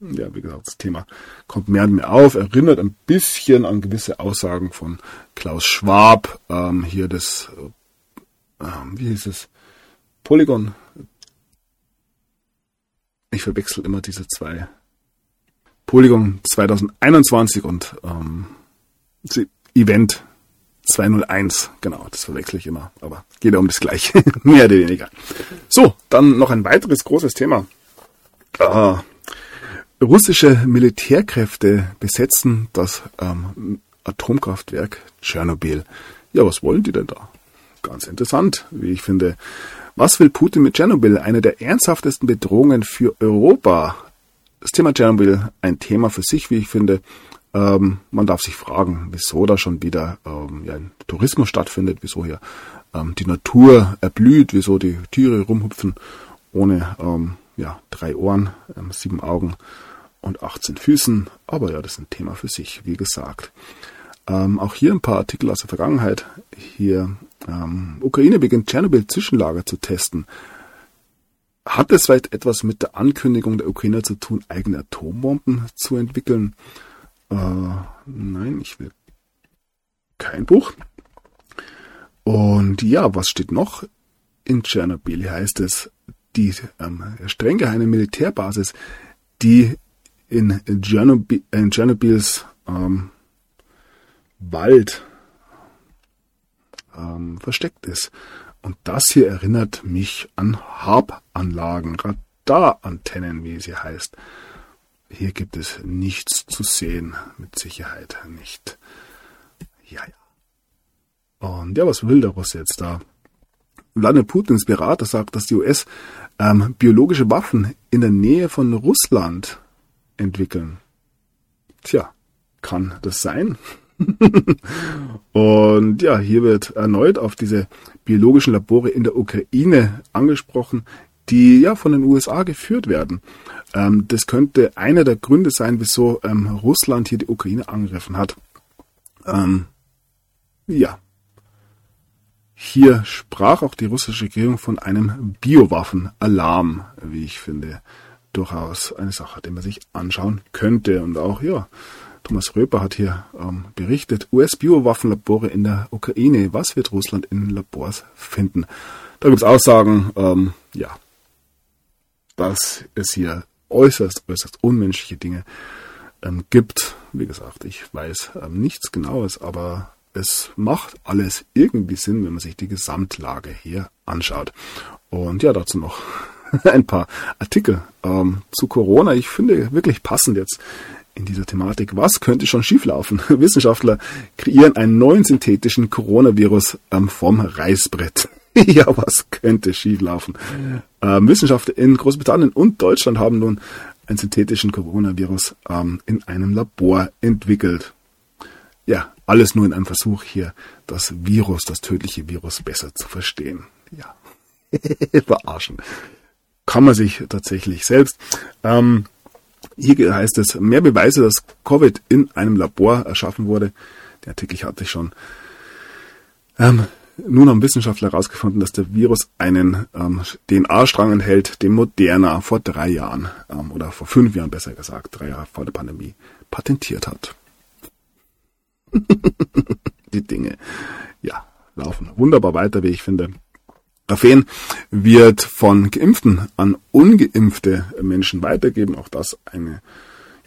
Ja, wie gesagt, das Thema kommt mehr und mehr auf, erinnert ein bisschen an gewisse Aussagen von Klaus Schwab. Ähm, hier das, äh, wie hieß es, Polygon ich verwechsel immer diese zwei. Polygon 2021 und ähm, Event 201, genau, das verwechsel ich immer, aber geht ja um das Gleiche, mehr oder weniger. So, dann noch ein weiteres großes Thema. Äh, russische Militärkräfte besetzen das ähm, Atomkraftwerk Tschernobyl. Ja, was wollen die denn da? Ganz interessant, wie ich finde. Was will Putin mit Tschernobyl? Eine der ernsthaftesten Bedrohungen für Europa. Das Thema Tschernobyl ein Thema für sich, wie ich finde. Ähm, man darf sich fragen, wieso da schon wieder ähm, ja, ein Tourismus stattfindet, wieso hier ähm, die Natur erblüht, wieso die Tiere rumhüpfen ohne ähm, ja, drei Ohren, ähm, sieben Augen und 18 Füßen. Aber ja, das ist ein Thema für sich, wie gesagt. Ähm, auch hier ein paar Artikel aus der Vergangenheit. Hier ähm, Ukraine beginnt Tschernobyl-Zwischenlager zu testen. Hat es vielleicht etwas mit der Ankündigung der Ukrainer zu tun, eigene Atombomben zu entwickeln? Äh, nein, ich will kein Buch. Und ja, was steht noch? In Tschernobyl heißt es, die ähm, streng geheime Militärbasis, die in, Tschernobyl, Tschernobyls ähm, Wald ähm, versteckt ist. Und das hier erinnert mich an Harp-Anlagen, Radarantennen, wie sie heißt. Hier gibt es nichts zu sehen, mit Sicherheit nicht. Ja, ja. Und ja, was will der Russe jetzt da? Wladimir Putins Berater sagt, dass die US ähm, biologische Waffen in der Nähe von Russland entwickeln. Tja, kann das sein? und ja, hier wird erneut auf diese biologischen Labore in der Ukraine angesprochen, die ja von den USA geführt werden. Ähm, das könnte einer der Gründe sein, wieso ähm, Russland hier die Ukraine angegriffen hat. Ähm, ja. Hier sprach auch die russische Regierung von einem Biowaffenalarm, wie ich finde. Durchaus eine Sache, die man sich anschauen könnte. Und auch, ja, Thomas Röper hat hier ähm, berichtet, US-Biowaffenlabore in der Ukraine. Was wird Russland in Labors finden? Da gibt es Aussagen, ähm, ja, dass es hier äußerst, äußerst unmenschliche Dinge ähm, gibt. Wie gesagt, ich weiß ähm, nichts Genaues, aber es macht alles irgendwie Sinn, wenn man sich die Gesamtlage hier anschaut. Und ja, dazu noch ein paar Artikel ähm, zu Corona. Ich finde wirklich passend jetzt in dieser Thematik. Was könnte schon schieflaufen? Wissenschaftler kreieren einen neuen synthetischen Coronavirus ähm, vom Reißbrett. ja, was könnte schieflaufen? Ähm, Wissenschaftler in Großbritannien und Deutschland haben nun einen synthetischen Coronavirus ähm, in einem Labor entwickelt. Ja, alles nur in einem Versuch hier, das Virus, das tödliche Virus besser zu verstehen. Ja, verarschen. Kann man sich tatsächlich selbst. Ähm, hier heißt es, mehr Beweise, dass Covid in einem Labor erschaffen wurde. Der Artikel hatte ich schon. Ähm, nun haben Wissenschaftler herausgefunden, dass der Virus einen ähm, DNA-Strang enthält, den Moderna vor drei Jahren ähm, oder vor fünf Jahren besser gesagt, drei Jahre vor der Pandemie, patentiert hat. Die Dinge, ja, laufen wunderbar weiter, wie ich finde. Graphen wird von Geimpften an ungeimpfte Menschen weitergeben. Auch das eine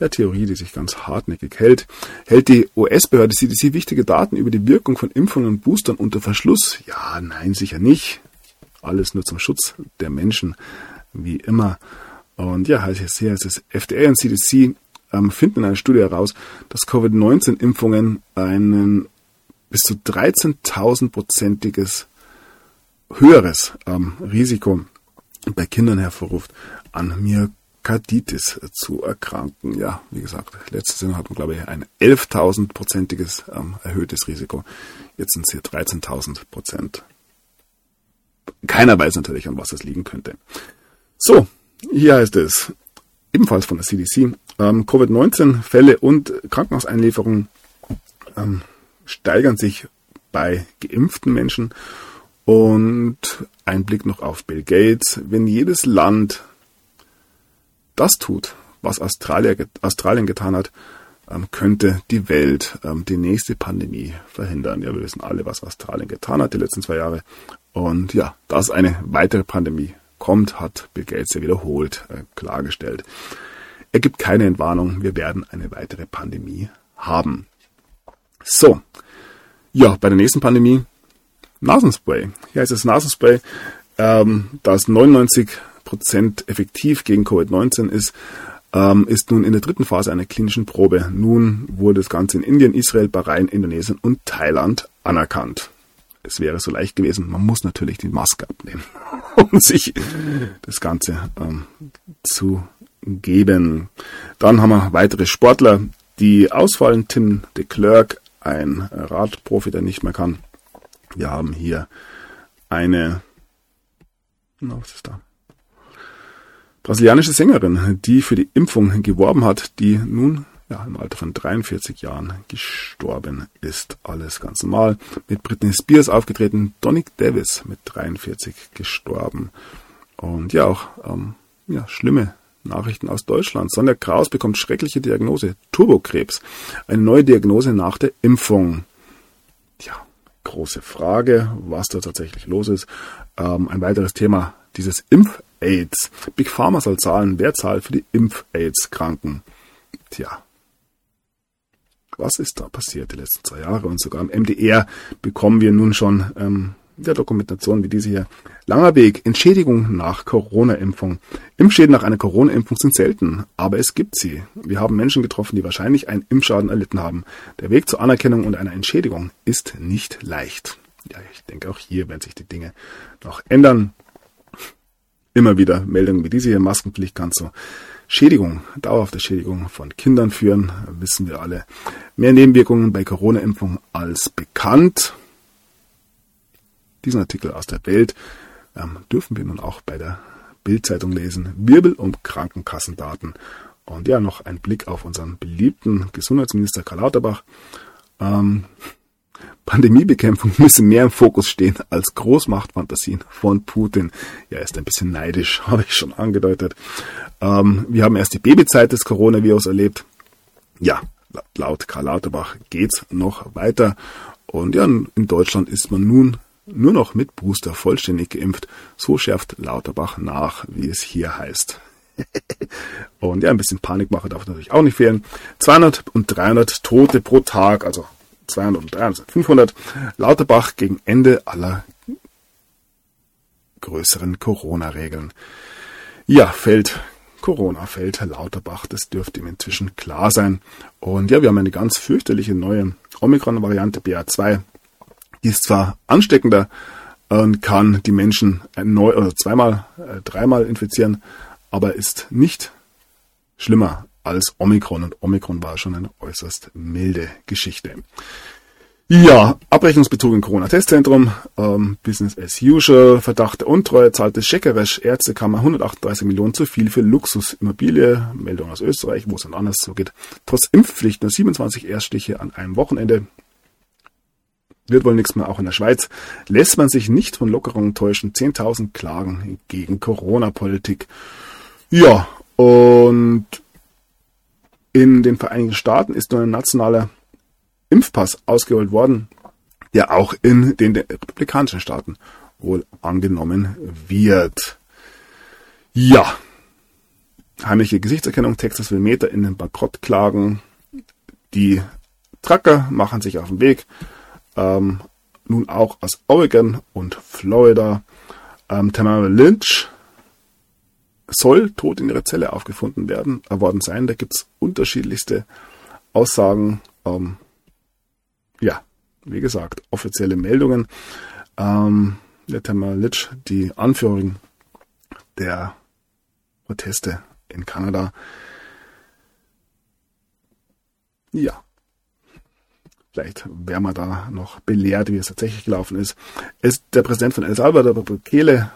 ja, Theorie, die sich ganz hartnäckig hält. Hält die US-Behörde CDC wichtige Daten über die Wirkung von Impfungen und Boostern unter Verschluss? Ja, nein, sicher nicht. Alles nur zum Schutz der Menschen, wie immer. Und ja, heißt es hier, es ist FDA und CDC ähm, finden in einer Studie heraus, dass Covid-19-Impfungen einen bis zu 13.000-prozentiges höheres ähm, Risiko bei Kindern hervorruft, an Myokarditis zu erkranken. Ja, wie gesagt, letztes Jahr hatten wir, glaube ich, ein 11.000-prozentiges ähm, erhöhtes Risiko. Jetzt sind es hier 13.000 Prozent. Keiner weiß natürlich, an was es liegen könnte. So, hier heißt es, ebenfalls von der CDC, ähm, Covid-19-Fälle und Krankenhauseinlieferungen ähm, steigern sich bei geimpften Menschen und ein Blick noch auf Bill Gates. Wenn jedes Land das tut, was Australien, getan hat, ähm, könnte die Welt ähm, die nächste Pandemie verhindern. Ja, wir wissen alle, was Australien getan hat die letzten zwei Jahre. Und ja, dass eine weitere Pandemie kommt, hat Bill Gates ja wiederholt äh, klargestellt. Er gibt keine Entwarnung, wir werden eine weitere Pandemie haben. So, ja, bei der nächsten Pandemie Nasenspray. Hier heißt es Nasenspray, ähm, das 99% effektiv gegen Covid-19 ist, ähm, ist nun in der dritten Phase einer klinischen Probe. Nun wurde das Ganze in Indien, Israel, Bahrain, Indonesien und Thailand anerkannt. Es wäre so leicht gewesen, man muss natürlich die Maske abnehmen, um sich das Ganze ähm, zu geben. Dann haben wir weitere Sportler, die ausfallen. Tim de Klerk, ein Radprofi, der nicht mehr kann. Wir haben hier eine, na, was ist da? Brasilianische Sängerin, die für die Impfung geworben hat, die nun ja, im Alter von 43 Jahren gestorben ist. Alles ganz normal. Mit Britney Spears aufgetreten, Donick Davis mit 43 gestorben. Und ja, auch ähm, ja, schlimme Nachrichten aus Deutschland. Sonja Kraus bekommt schreckliche Diagnose, Turbokrebs. Eine neue Diagnose nach der Impfung. Große Frage, was da tatsächlich los ist. Ähm, ein weiteres Thema, dieses Impf-Aids. Big Pharma soll zahlen, wer zahlt für die Impf-Aids-Kranken? Tja, was ist da passiert die letzten zwei Jahre? Und sogar am MDR bekommen wir nun schon ähm, der Dokumentation wie diese hier. Langer Weg, Entschädigung nach Corona-Impfung. Impfschäden nach einer Corona-Impfung sind selten, aber es gibt sie. Wir haben Menschen getroffen, die wahrscheinlich einen Impfschaden erlitten haben. Der Weg zur Anerkennung und einer Entschädigung ist nicht leicht. Ja, ich denke auch hier werden sich die Dinge noch ändern. Immer wieder Meldungen wie diese hier, Maskenpflicht kann zu Schädigung, dauerhafte Schädigung von Kindern führen, wissen wir alle. Mehr Nebenwirkungen bei Corona-Impfung als bekannt diesen Artikel aus der Welt ähm, dürfen wir nun auch bei der Bildzeitung lesen. Wirbel um Krankenkassendaten. Und ja, noch ein Blick auf unseren beliebten Gesundheitsminister Karl Lauterbach. Ähm, Pandemiebekämpfung müsse mehr im Fokus stehen als Großmachtfantasien von Putin. Ja, ist ein bisschen neidisch, habe ich schon angedeutet. Ähm, wir haben erst die Babyzeit des Coronavirus erlebt. Ja, laut Karl Lauterbach geht's noch weiter. Und ja, in Deutschland ist man nun nur noch mit Booster vollständig geimpft. So schärft Lauterbach nach, wie es hier heißt. und ja, ein bisschen Panikmache darf natürlich auch nicht fehlen. 200 und 300 Tote pro Tag, also 200 und 300 sind 500. Lauterbach gegen Ende aller größeren Corona-Regeln. Ja, fällt Corona, fällt Lauterbach, das dürfte ihm inzwischen klar sein. Und ja, wir haben eine ganz fürchterliche neue Omikron-Variante BA2 die ist zwar ansteckender und kann die Menschen neu oder zweimal, äh, dreimal infizieren, aber ist nicht schlimmer als Omikron. Und Omikron war schon eine äußerst milde Geschichte. Ja, Abrechnungsbetrug im Corona-Testzentrum, ähm, Business as usual, Verdacht der Untreue, zahlte Scheckeresch Ärztekammer 138 Millionen zu viel für Luxusimmobilie, Meldung aus Österreich, wo es dann anders so geht. Trotz Impfpflicht nur 27 Erststiche an einem Wochenende, wird wohl nichts mehr, auch in der Schweiz. Lässt man sich nicht von Lockerungen täuschen. 10.000 Klagen gegen Corona-Politik. Ja, und in den Vereinigten Staaten ist nur ein nationaler Impfpass ausgeholt worden, der auch in den republikanischen Staaten wohl angenommen wird. Ja. Heimliche Gesichtserkennung, Texas will Meter in den Bankrott klagen. Die Trucker machen sich auf den Weg ähm, nun auch aus Oregon und Florida. Ähm, Tamara Lynch soll tot in ihrer Zelle aufgefunden werden, worden sein. Da gibt's unterschiedlichste Aussagen. Ähm, ja, wie gesagt, offizielle Meldungen. Ähm, der Tamara Lynch, die Anführerin der Proteste in Kanada. Ja, Vielleicht werden wir da noch belehrt, wie es tatsächlich gelaufen ist. ist der Präsident von El Salvador, Bukele,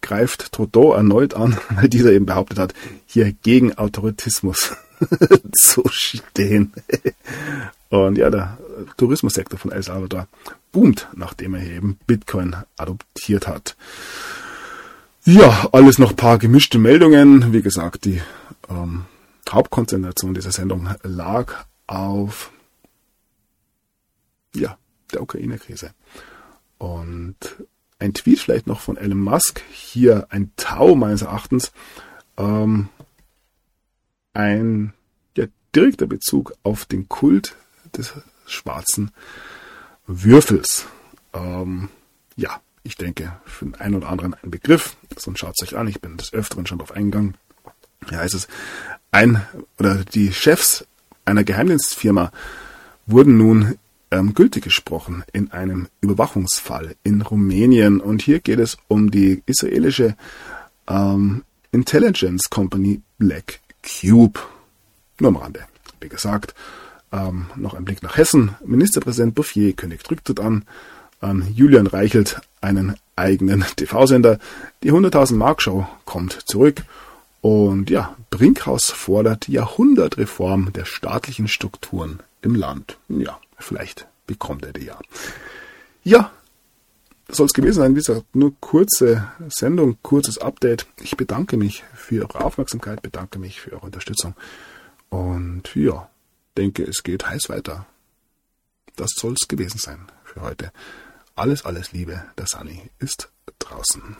greift Trudeau erneut an, weil dieser eben behauptet hat, hier gegen Autoritismus zu stehen. Und ja, der Tourismussektor von El Salvador boomt, nachdem er hier eben Bitcoin adoptiert hat. Ja, alles noch paar gemischte Meldungen. Wie gesagt, die ähm, Hauptkonzentration dieser Sendung lag auf ja, der Ukraine-Krise. Und ein Tweet vielleicht noch von Elon Musk, hier ein Tau meines Erachtens, ähm, ein ja, direkter Bezug auf den Kult des schwarzen Würfels. Ähm, ja, ich denke, für den einen oder anderen ein Begriff, sonst schaut es euch an, ich bin des Öfteren schon darauf eingegangen. Heißt es, ein oder die Chefs einer Geheimdienstfirma wurden nun ähm, gültig gesprochen in einem Überwachungsfall in Rumänien. Und hier geht es um die israelische ähm, Intelligence Company Black Cube. Nur am Rande. Wie gesagt, ähm, noch ein Blick nach Hessen. Ministerpräsident Bouffier kündigt Rücktritt an. Ähm, Julian Reichelt einen eigenen TV-Sender. Die 100.000 Mark Show kommt zurück. Und ja, Brinkhaus fordert Jahrhundertreform der staatlichen Strukturen im Land. Ja, Vielleicht bekommt er die ja. Ja, soll es gewesen sein. Wie gesagt, nur kurze Sendung, kurzes Update. Ich bedanke mich für eure Aufmerksamkeit, bedanke mich für eure Unterstützung. Und ja, denke, es geht heiß weiter. Das das soll's gewesen sein für heute. Alles, alles Liebe, der Sunny ist draußen.